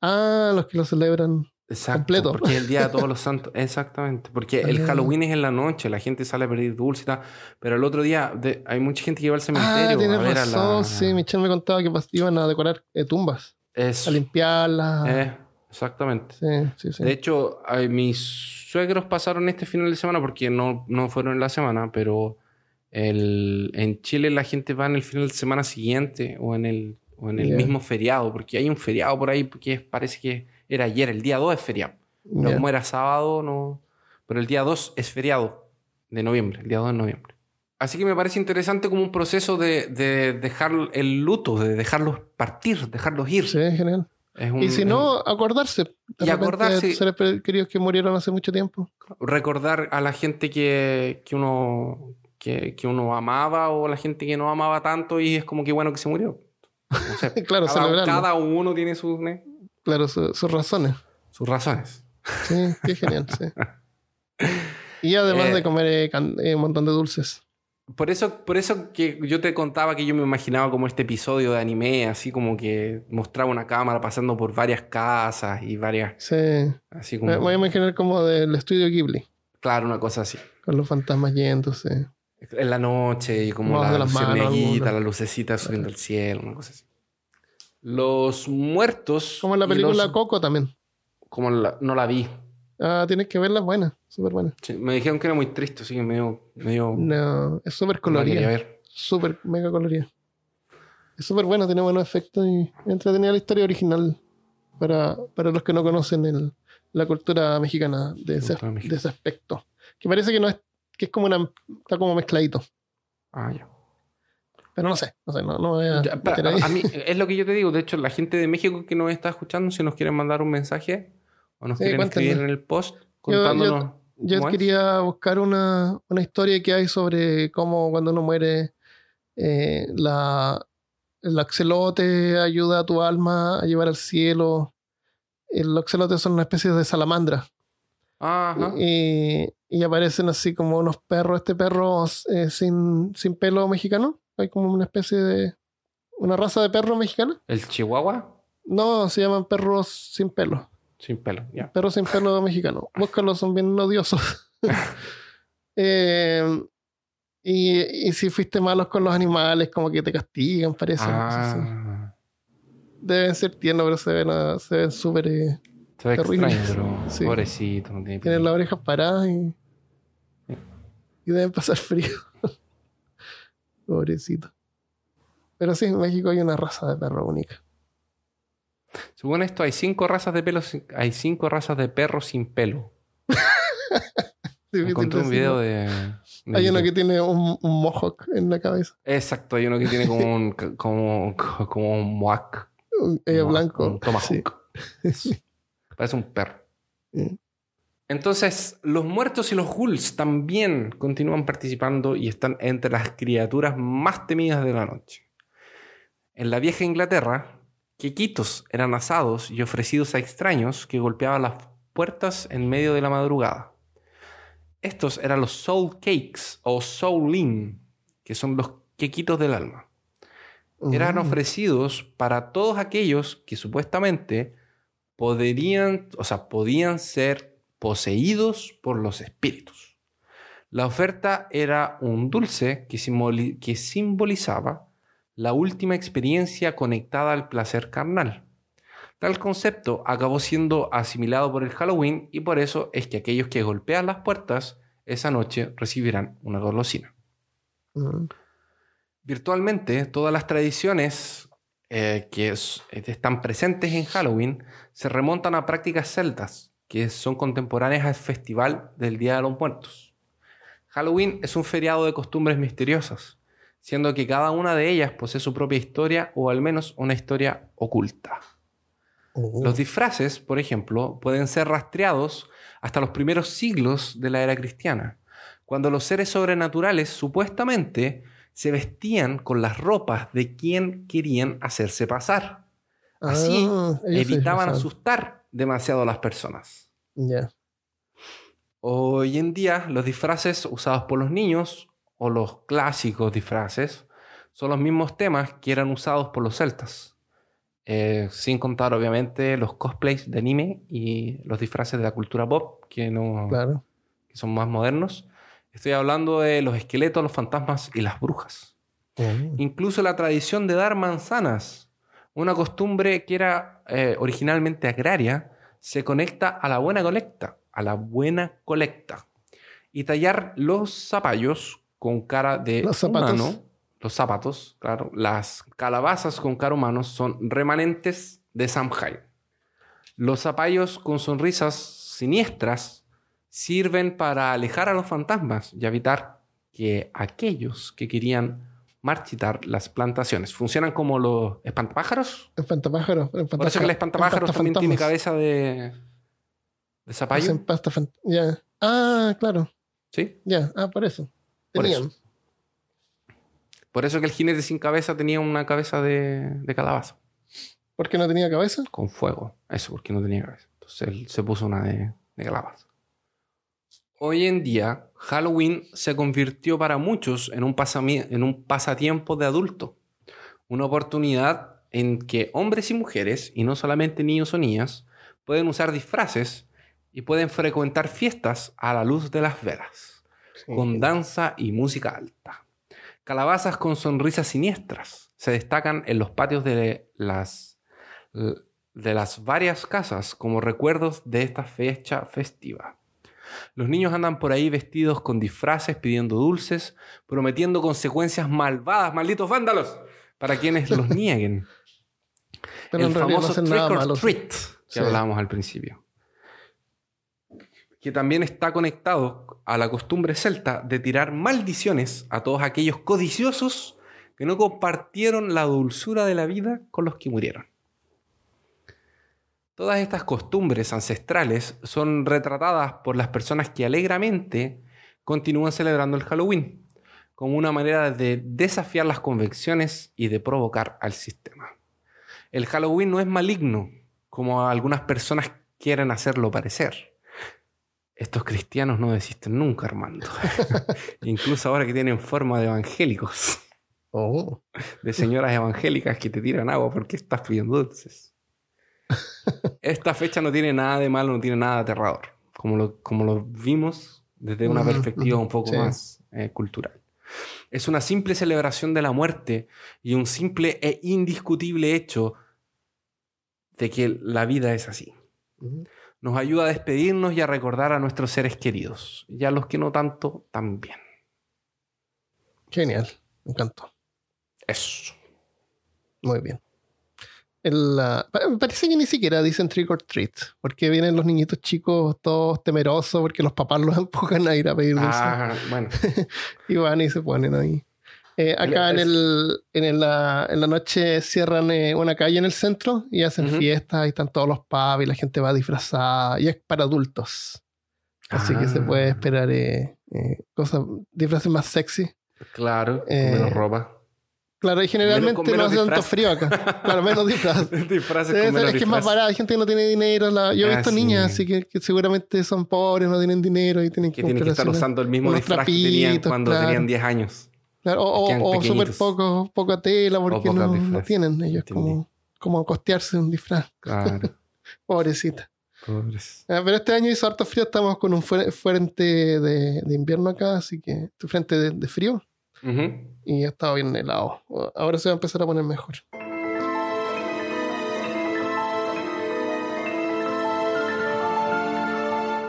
A: Ah, los que lo celebran.
B: Exacto.
A: Completo.
B: Porque es el día de todos los santos. Exactamente. Porque el. Halloween es en la noche, la gente sale a pedir dulce y tal. Pero el otro día de- hay mucha gente que va al cementerio.
A: Ah, tienes
B: a ver a
A: razón.
B: la-
A: Sí, Michelle me contaba que iban a decorar eh, tumbas,
B: Eso.
A: a limpiarlas.
B: Eh, exactamente.
A: Sí, sí, sí.
B: De hecho, ay, mis suegros pasaron este final de semana porque no, no fueron en la semana, pero el, en Chile la gente va en el final de semana siguiente o en el, o en el
A: Ya.
B: mismo feriado, porque hay un feriado por ahí que parece que era ayer, el día 2 es feriado.
A: Ya.
B: como era sábado, no. Pero el día 2 es feriado de noviembre, el día 2 de noviembre. Así que me parece interesante como un proceso de, de dejar el luto, de dejarlos partir, dejarlos ir.
A: Sí, genial.
B: Es un-
A: Y si no, acordarse. De
B: Y acordarse.
A: Seres queridos que murieron hace mucho tiempo.
B: recordar a la gente que, que uno que, que uno amaba o la gente que no amaba tanto y es como que bueno que se murió. No sé,
A: Claro,
B: cada, cada uno tiene sus, ¿ne?
A: Claro, su- sus razones.
B: sus razones.
A: Sí, qué genial, sí. Y además
B: Eh.
A: de comer eh, can- eh, un montón de dulces.
B: Por eso, por eso que yo te contaba que yo me imaginaba como este episodio de anime, así como que mostraba una cámara pasando por varias casas y varias,
A: Sí.
B: así como,
A: Me voy a imaginar como del estudio Ghibli,
B: claro, una cosa así.
A: con los fantasmas yéndose.
B: En la noche y como la
A: de las manos,
B: la lucecita subiendo al cielo, una cosa así. Los muertos.
A: Como en la película
B: los-
A: Coco también.
B: como la- no la vi.
A: Ah, tienes que verla, buena, súper buena.
B: Sí, Me dijeron que era muy triste, así que medio. medio
A: No, es súper
B: no
A: colorida.
B: ver.
A: Súper, mega colorida. Es súper buena, tiene buenos efectos y entretenida la historia original para, para los que no conocen el- la cultura mexicana de ese, de ese aspecto. Que parece que no es, que es como una, está como mezcladito.
B: Ah, ya.
A: Pero no sé, no sé, no, no voy a
B: Ya, mí, es lo que yo te digo. De hecho, la gente de México que nos está escuchando, si nos quieren mandar un mensaje o nos
A: Sí,
B: quieren escribir en el post contándonos.
A: Yo
B: ¿cómo es?
A: quería buscar una, una historia que hay sobre cómo cuando uno muere, eh, la, el axelote ayuda a tu alma a llevar al cielo. El axelote son una especie de salamandra.
B: Ajá.
A: Y, y aparecen así como unos perros. Este perro eh, sin, sin pelo mexicano. Hay como una especie de. Una raza de perro mexicana.
B: El chihuahua
A: No, se llaman perros sin pelo.
B: sin pelo. Ya.
A: Perros sin pelo mexicano. Búscalos, son bien odiosos. Eh, y, y si fuiste malos con los animales, como que te castigan, parece. Sí.
B: Ah.
A: Deben ser tiernos, pero se ven, ah, se ven súper eh,
B: Se ve
A: Terrible.
B: extraño, pero
A: Sí.
B: pobrecito. No tiene
A: Tienen las orejas paradas y. Y deben pasar frío. Pobrecito. Pero sí, en México hay una raza de perro única.
B: Según esto, hay cinco razas de pelos, hay cinco razas de perros sin pelo. Encontré un video de. de
A: Hay uno que tiene un, un mohawk en la cabeza.
B: Exacto, hay uno que tiene como un, como, como un moac.
A: Un- eh, blanco.
B: Un tomahawk. Parece un perro. Entonces, los muertos y los ghouls también continúan participando y están entre las criaturas más temidas de la noche. En la vieja Inglaterra, quequitos eran asados y ofrecidos a extraños que golpeaban las puertas en medio de la madrugada. Estos eran los soul cakes o soulin, que son los quequitos del alma eran
A: Mm.
B: ofrecidos para todos aquellos que supuestamente podrían, o sea, podían ser poseídos por los espíritus. La oferta era un dulce que, simboli- que simbolizaba la última experiencia conectada al placer carnal. Tal concepto acabó siendo asimilado por el Halloween y por eso es que aquellos que golpean las puertas esa noche recibirán una golosina.
A: Mm.
B: Virtualmente todas las tradiciones eh, que es- están presentes en Halloween se remontan a prácticas celtas que son contemporáneas al festival del Día de los Muertos. Halloween es un feriado de costumbres misteriosas, siendo que cada una de ellas posee su propia historia o al menos una historia oculta.
A: Oh.
B: Los disfraces, por ejemplo, pueden ser rastreados hasta los primeros siglos de la era cristiana, cuando los seres sobrenaturales supuestamente se vestían con las ropas de quien querían hacerse pasar. Así
A: Ah,
B: evitaban asustar demasiado a las personas. Hoy en día, los disfraces usados por los niños, o los clásicos disfraces, son los mismos temas que eran usados por los celtas. Eh, sin contar, obviamente, los cosplays de anime y los disfraces de la cultura pop, que, no,
A: Claro.
B: que son más modernos. Estoy hablando de los esqueletos, los fantasmas y las brujas.
A: Mm.
B: Incluso la tradición de dar manzanas, una costumbre que era eh, originalmente agraria, se conecta a la buena colecta, a la buena colecta. Y tallar los zapallos con cara de
A: Los zapatos.
B: humano, los zapatos, claro, las calabazas con cara humano son remanentes de Samhain. Los zapallos con sonrisas siniestras sirven para alejar a los fantasmas y evitar que aquellos que querían marchitar las plantaciones funcionan como los espantapájaros.
A: Espantapájaros.
B: Por eso que el espantapájaros también tiene cabeza de, de zapallo.
A: Pasta. Ah, claro.
B: ¿Sí?
A: Ya. Ah, por eso.
B: Por eso. Por eso que el jinete sin cabeza tenía una cabeza de, de calabaza
A: ¿Por qué no tenía cabeza?
B: con fuego. Eso, porque no tenía cabeza. Entonces él se puso una de, de calabaza. Hoy en día, Halloween se convirtió para muchos en un, pasami- en un pasatiempo de adulto. Una oportunidad en que hombres y mujeres, y no solamente niños o niñas, pueden usar disfraces y pueden frecuentar fiestas a la luz de las velas con danza y música alta. Calabazas con sonrisas siniestras se destacan en los patios de las, de las varias casas como recuerdos de esta fecha festiva. Los niños andan por ahí vestidos con disfraces, pidiendo dulces, prometiendo consecuencias malvadas, malditos vándalos, para quienes los nieguen.
A: Pero
B: el
A: no
B: famoso trick
A: nada
B: or
A: malo.
B: treat que hablábamos al principio. Que también está conectado a la costumbre celta de tirar maldiciones a todos aquellos codiciosos que no compartieron la dulzura de la vida con los que murieron. Todas estas costumbres ancestrales son retratadas por las personas que alegramente continúan celebrando el Halloween, como una manera de desafiar las convenciones y de provocar al sistema. El Halloween no es maligno, como algunas personas quieren hacerlo parecer. Estos cristianos no desisten nunca, Armando. Incluso ahora que tienen forma de evangélicos,
A: Oh.
B: de señoras evangélicas que te tiran agua porque estás pidiendo dulces. Esta fecha no tiene nada de malo, no tiene nada de aterrador, como lo, como lo vimos desde una perspectiva un poco
A: sí.
B: más eh, cultural. Es una simple celebración de la muerte y un simple e indiscutible hecho de que la vida es así. Nos ayuda a despedirnos y a recordar a nuestros seres queridos. Y a los que no tanto, también.
A: Genial, me encantó.
B: Eso.
A: Muy bien. Ah, me parece que ni siquiera dicen trick or treat, porque vienen los niñitos chicos todos temerosos porque los papás los empujan a ir a pedir dulce.
B: Ah, bueno.
A: Y van y se ponen ahí. Eh, acá en, el, en, la, en la noche cierran eh, una calle en el centro y hacen
B: Ujú.
A: fiestas y están todos los pubs y la gente va disfrazada y es para adultos. Así que se puede
B: Ah,
A: esperar eh, eh, cosas, disfraces más sexy.
B: Claro, con
A: Eh,
B: menos ropa.
A: Claro, y generalmente no hace tanto frío acá. Claro, menos disfraz.
B: Disfraces con menos
A: es que es más barato, hay gente que no tiene dinero. la- yo he
B: Ah,
A: visto
B: sí.
A: niñas así que, que seguramente son pobres, no tienen dinero y tienen que
B: Que tienen que estar usando el mismo disfraz que tenían cuando
A: claro.
B: tenían 10 años.
A: Claro, o o, súper poco, poca tela porque no, no tienen ellos como, como costearse un disfraz.
B: Claro.
A: Pobrecita.
B: Pobres.
A: Ah, pero este año hizo harto frío, estamos con un frente de, de invierno acá, así que tu frente de, de frío Y ha estado bien helado. Ahora se va a empezar a poner mejor.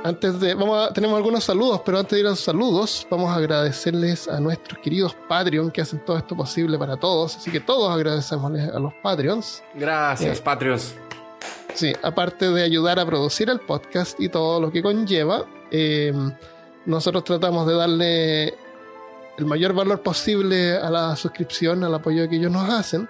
A: Antes de, vamos a, tenemos algunos saludos, pero antes de ir a los saludos, vamos a agradecerles a nuestros queridos Patreon que hacen todo esto posible para todos. Así que todos agradecemos a los Patreons.
B: Gracias,
A: Eh.
B: Patreons.
A: Sí, aparte de ayudar a producir el podcast y todo lo que conlleva, eh, nosotros tratamos de darle el mayor valor posible a la suscripción, al apoyo que ellos nos hacen.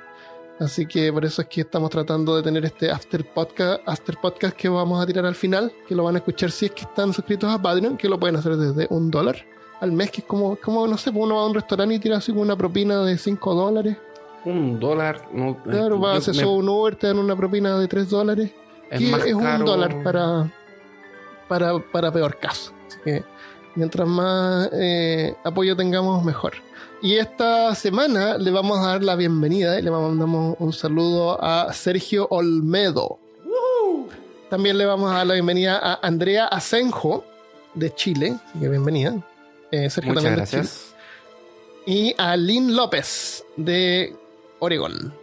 A: Así que por eso es que estamos tratando de tener este after podcast, after podcast que vamos a tirar al final, que lo van a escuchar si es que están suscritos a Patreon, que lo pueden hacer desde un dólar al mes, que es como, como no sé, uno va a un restaurante y tira así una propina de 5 dólares.
B: Un dólar. No,
A: Claro, va a hacer
B: me-
A: un Uber, te dan una propina de 3 dólares
B: es
A: que
B: más
A: es un dólar para, para, para peor caso. Así que mientras más eh, apoyo tengamos, mejor. Y esta semana le vamos a dar la bienvenida y le mandamos un saludo a Sergio Olmedo. También le vamos a dar la bienvenida a Andrea Asenjo de Chile. Así que bienvenida. Eh, Sergio
B: Muchas
A: también de Chile.
B: gracias.
A: Y a Lynn López de Oregón.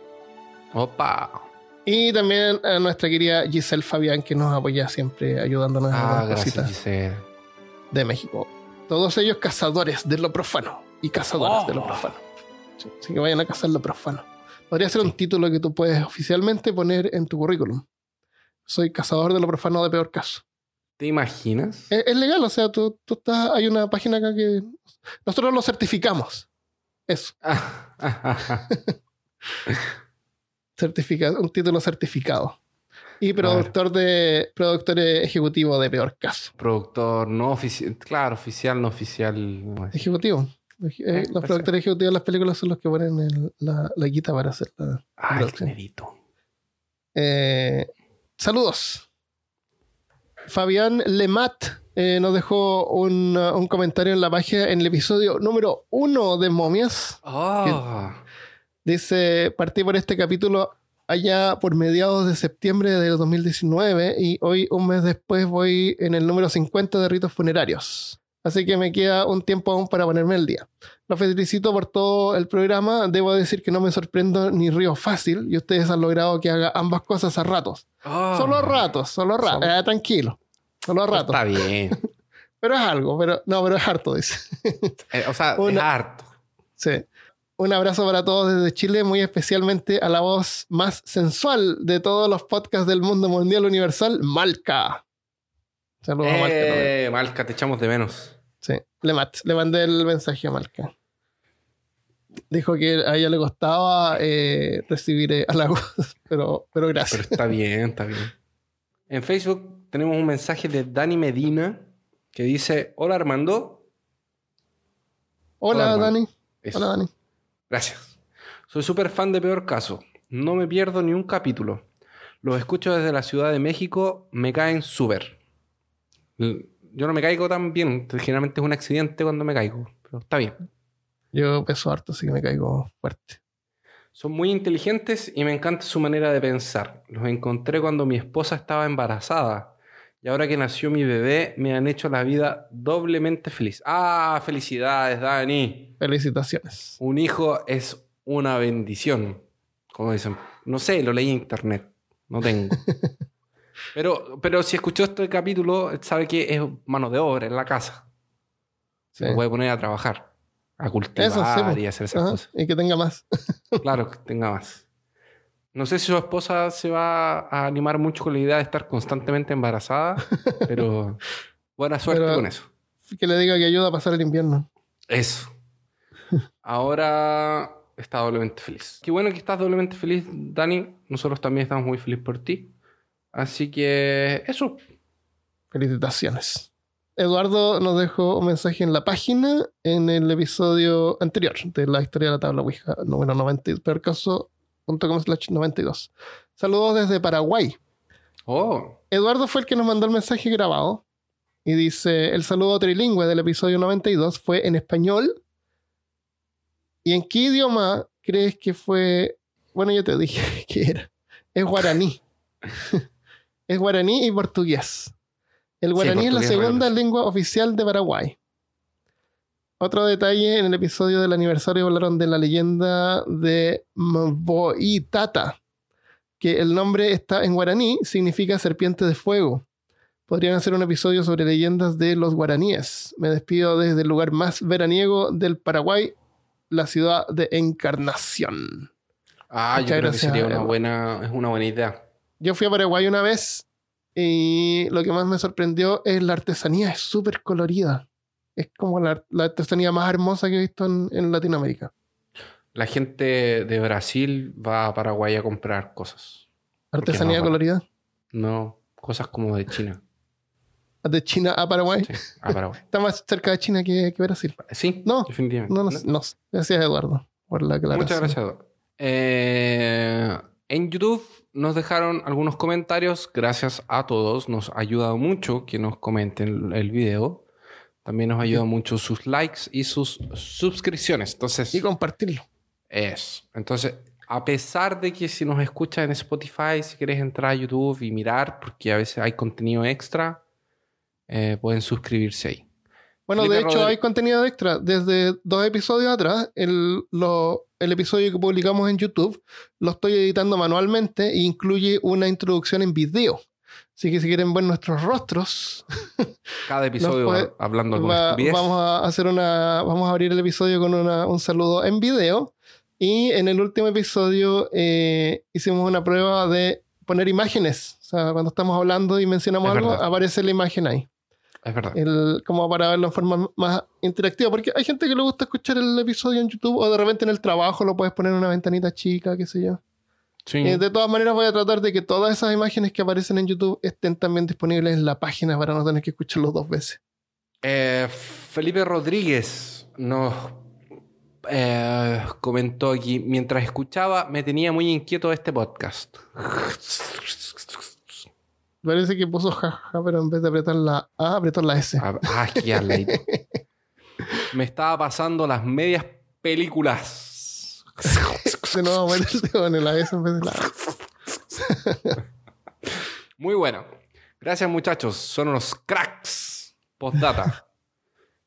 B: Opa.
A: Y también a nuestra querida Giselle Fabián, que nos apoya siempre ayudándonos a
B: Ah,
A: las
B: gracias,
A: cositas
B: Giselle.
A: De México. Todos ellos cazadores de lo profano y cazadoras
B: Oh.
A: de lo profano. Sí, así que vayan a cazar lo profano. Podría ser un título que tú puedes oficialmente poner en tu currículum. Soy cazador de lo profano de peor caso.
B: ¿Te imaginas?
A: Es, es legal, o sea, tú, tú estás, hay una página acá que nosotros lo certificamos. Eso, certifica, un título certificado. Y productor de productor ejecutivo de peor caso.
B: Productor no oficial. Claro, oficial, no oficial. no.
A: Ejecutivo. Eh, los
B: parece.
A: productores ejecutivos de las películas son los que ponen el- la, la guita para hacer la.
B: Ah, el dinerito.
A: Eh, saludos. Fabián Lemat eh, nos dejó un, uh, un comentario en la página en el episodio número uno de Momias.
B: Ah,
A: Dice, partí por este capítulo allá por mediados de septiembre del 2019 y hoy, un mes después, voy en el número 50 de ritos funerarios. Así que me queda un tiempo aún para ponerme al día. Lo felicito por todo el programa. Debo decir que no me sorprendo ni río fácil y ustedes han logrado que haga ambas cosas a ratos.
B: ah.
A: Solo a ratos, solo a ratos.
B: Solo-
A: Eh, tranquilo. Solo a ratos.
B: Está bien.
A: Pero es algo, pero no, pero es harto, dice.
B: Eh, o sea, es
A: Una-
B: harto.
A: Sí. Un abrazo para todos desde Chile, muy especialmente a la voz más sensual de todos los podcasts del mundo mundial universal, Malca. Saludos a Malca también.
B: Eh, Malca, te echamos de menos.
A: Sí, le, mat- le mandé el mensaje a Malca. Dijo que a ella le costaba eh, recibir eh, halagos, pero, pero
B: Pero
A: gracias.
B: está bien, está bien. En Facebook tenemos un mensaje de Dani Medina que dice: Hola Armando.
A: Hola,
B: Hola,
A: Dani.
B: Eso.
A: Hola, Dani.
B: Gracias. Soy súper fan de Peor Caso. No me pierdo ni un capítulo. Los escucho desde la Ciudad de México. Me caen súper. Yo no me caigo tan bien. Generalmente es un accidente cuando me caigo. Pero está bien.
A: Yo peso harto, así que me caigo fuerte.
B: Son muy inteligentes y me encanta su manera de pensar. Los encontré cuando mi esposa estaba embarazada. Y ahora que nació mi bebé, me han hecho la vida doblemente feliz. ¡Ah! Felicidades, Dani.
A: Felicitaciones.
B: Un hijo es una bendición. Como dicen. No sé, lo leí en internet. No tengo. Pero, pero si escuchó este capítulo, sabe que es mano de obra en la casa. Se
A: Sí.
B: puede poner a trabajar, a cultivar
A: Eso, sí,
B: y hacer esas
A: Ajá,
B: cosas.
A: Y que tenga más.
B: Claro, que tenga más. No sé si su esposa se va a animar mucho con la idea de estar constantemente embarazada, pero buena suerte
A: Pero-
B: con eso.
A: que le diga que ayuda a pasar el invierno.
B: Eso. Ahora está doblemente feliz. Qué bueno que estás doblemente feliz, Dani. Nosotros también estamos muy felices por ti. Así que eso.
A: Felicitaciones. Eduardo nos dejó un mensaje en la página en el episodio anterior de la historia de la tabla Ouija, número 90, peor caso, punto com slash 92. Saludos desde Paraguay.
B: Oh,
A: Eduardo fue el que nos mandó el mensaje grabado y dice, el saludo trilingüe del episodio 92 fue en español. ¿Y en qué idioma crees que fue? Bueno, yo te dije que era. Es guaraní. es guaraní y portugués. El guaraní es la segunda lengua oficial de Paraguay. Otro detalle, en el episodio del aniversario hablaron de la leyenda de Mboitata, que el nombre está en guaraní, significa serpiente de fuego. Podrían hacer un episodio sobre leyendas de los guaraníes. Me despido desde el lugar más veraniego del Paraguay, la ciudad de Encarnación.
B: ah, yo creo que sería una buena, es una buena idea.
A: Yo fui a Paraguay una vez y lo que más me sorprendió es la artesanía, es súper colorida. Es como la, la artesanía más hermosa que he visto en, en Latinoamérica.
B: La gente de Brasil va a Paraguay a comprar cosas.
A: Artesanía colorida.
B: No, cosas como de China.
A: De China a Paraguay.
B: Sí, a Paraguay.
A: Está más cerca de China que, que Brasil.
B: Sí,
A: No,
B: definitivamente.
A: No, no, no. Gracias, Eduardo, por la aclaración.
B: Muchas gracias, Eduardo. Eh, en YouTube nos dejaron algunos comentarios. Gracias a todos. Nos ha ayudado mucho que nos comenten el video. También nos ayuda mucho sus likes y sus suscripciones. Entonces,
A: Y compartirlo.
B: eso. Entonces, a pesar de que si nos escuchas en Spotify, si quieres entrar a YouTube y mirar, porque a veces hay contenido extra, eh, pueden suscribirse ahí.
A: Bueno,
B: Felipe
A: de hecho,
B: Rodríguez.
A: hay contenido extra. Desde dos episodios atrás, el, lo- el episodio que publicamos en YouTube lo estoy editando manualmente e incluye una introducción en video. Así que si quieren ver nuestros rostros,
B: Cada episodio
A: puede-
B: hablando alguna
A: va- vamos a hacer una. Vamos a abrir el episodio con una- un saludo en video. Y en el último episodio eh, hicimos una prueba de poner imágenes. O sea, cuando estamos hablando y mencionamos
B: Es
A: algo,
B: verdad.
A: aparece la imagen ahí.
B: Es verdad.
A: el, como para verlo en forma más interactiva, porque hay gente que le gusta escuchar el episodio en YouTube o de repente en el trabajo lo puedes poner en una ventanita chica, qué sé yo.
B: Sí.
A: Eh, de todas maneras voy a tratar de que todas esas imágenes que aparecen en YouTube estén también disponibles en la página para no tener que escucharlo dos veces.
B: Eh, Felipe Rodríguez nos eh, comentó aquí, mientras escuchaba, me tenía muy inquieto este podcast.
A: Parece que puso jaja, pero en vez de apretar la A, apretó la S.
B: Ah, ah, aquí al ladito. Me estaba pasando las medias películas.
A: De nuevo, ponerse con la S en vez de la A.
B: Muy bueno. Gracias muchachos, son unos cracks. Postdata.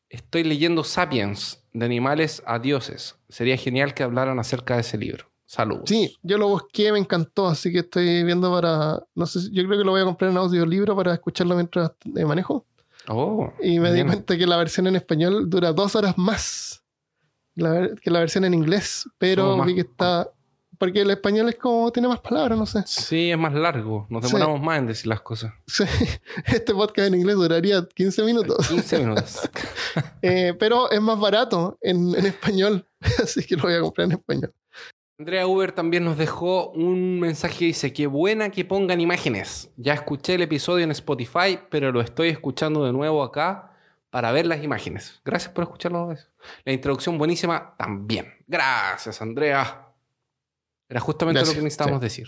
B: Estoy leyendo Sapiens, de animales a dioses. Sería genial que hablaran acerca de ese libro. Saludos.
A: Sí, yo lo busqué, me encantó, así que estoy viendo para. No sé, yo creo que lo voy a comprar en audiolibro para escucharlo mientras eh, manejo.
B: Oh,
A: Y me di
B: bien.
A: cuenta que la versión en español dura dos horas más la que la versión en inglés, pero
B: más-
A: vi que está. Porque el español es como. tiene más palabras, no sé.
B: Sí, es más largo. Nos
A: Sí.
B: demoramos más en decir las cosas.
A: Sí, Este podcast en inglés duraría 15 minutos,
B: 15 minutos.
A: Eh, pero es más barato en, en español, así que lo voy a comprar en español.
B: Andrea Uber también nos dejó un mensaje que dice: Qué buena que pongan imágenes. Ya escuché el episodio en Spotify, pero lo estoy escuchando de nuevo acá para ver las imágenes. Gracias por escucharlo. La introducción buenísima también. Gracias, Andrea. Era justamente
A: Gracias,
B: lo que necesitábamos
A: sí.
B: decir.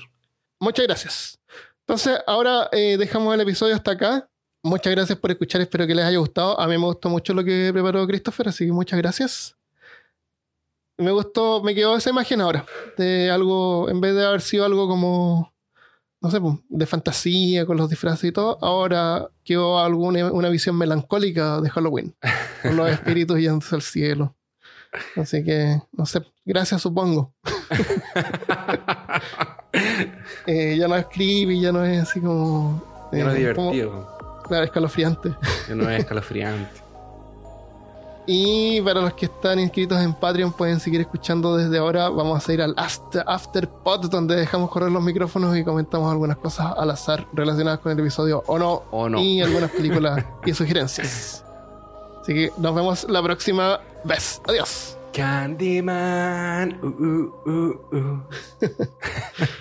A: Muchas gracias. Entonces, ahora eh, dejamos el episodio hasta acá. Muchas gracias por escuchar, espero que les haya gustado. A mí me gustó mucho lo que preparó Christopher, así que muchas gracias. Me gustó, me quedó esa imagen ahora, de algo, en vez de haber sido algo como, no sé, pues, de fantasía con los disfraces y todo, ahora quedó alguna, una visión melancólica de Halloween, con los espíritus yéndose al cielo. Así que, no sé, gracias supongo. Eh, ya no es creepy, ya no es así como
B: Ya no es
A: Eh, como-
B: divertido.
A: claro, escalofriante.
B: Ya no es escalofriante.
A: Y para los que están inscritos en Patreon pueden seguir escuchando desde ahora. Vamos a ir al After, after Pod donde dejamos correr los micrófonos y comentamos algunas cosas al azar relacionadas con el episodio o no.
B: O no.
A: Y algunas películas y sugerencias. Así que nos vemos la próxima vez. Adiós.
B: Candyman. Uh, uh, uh, uh.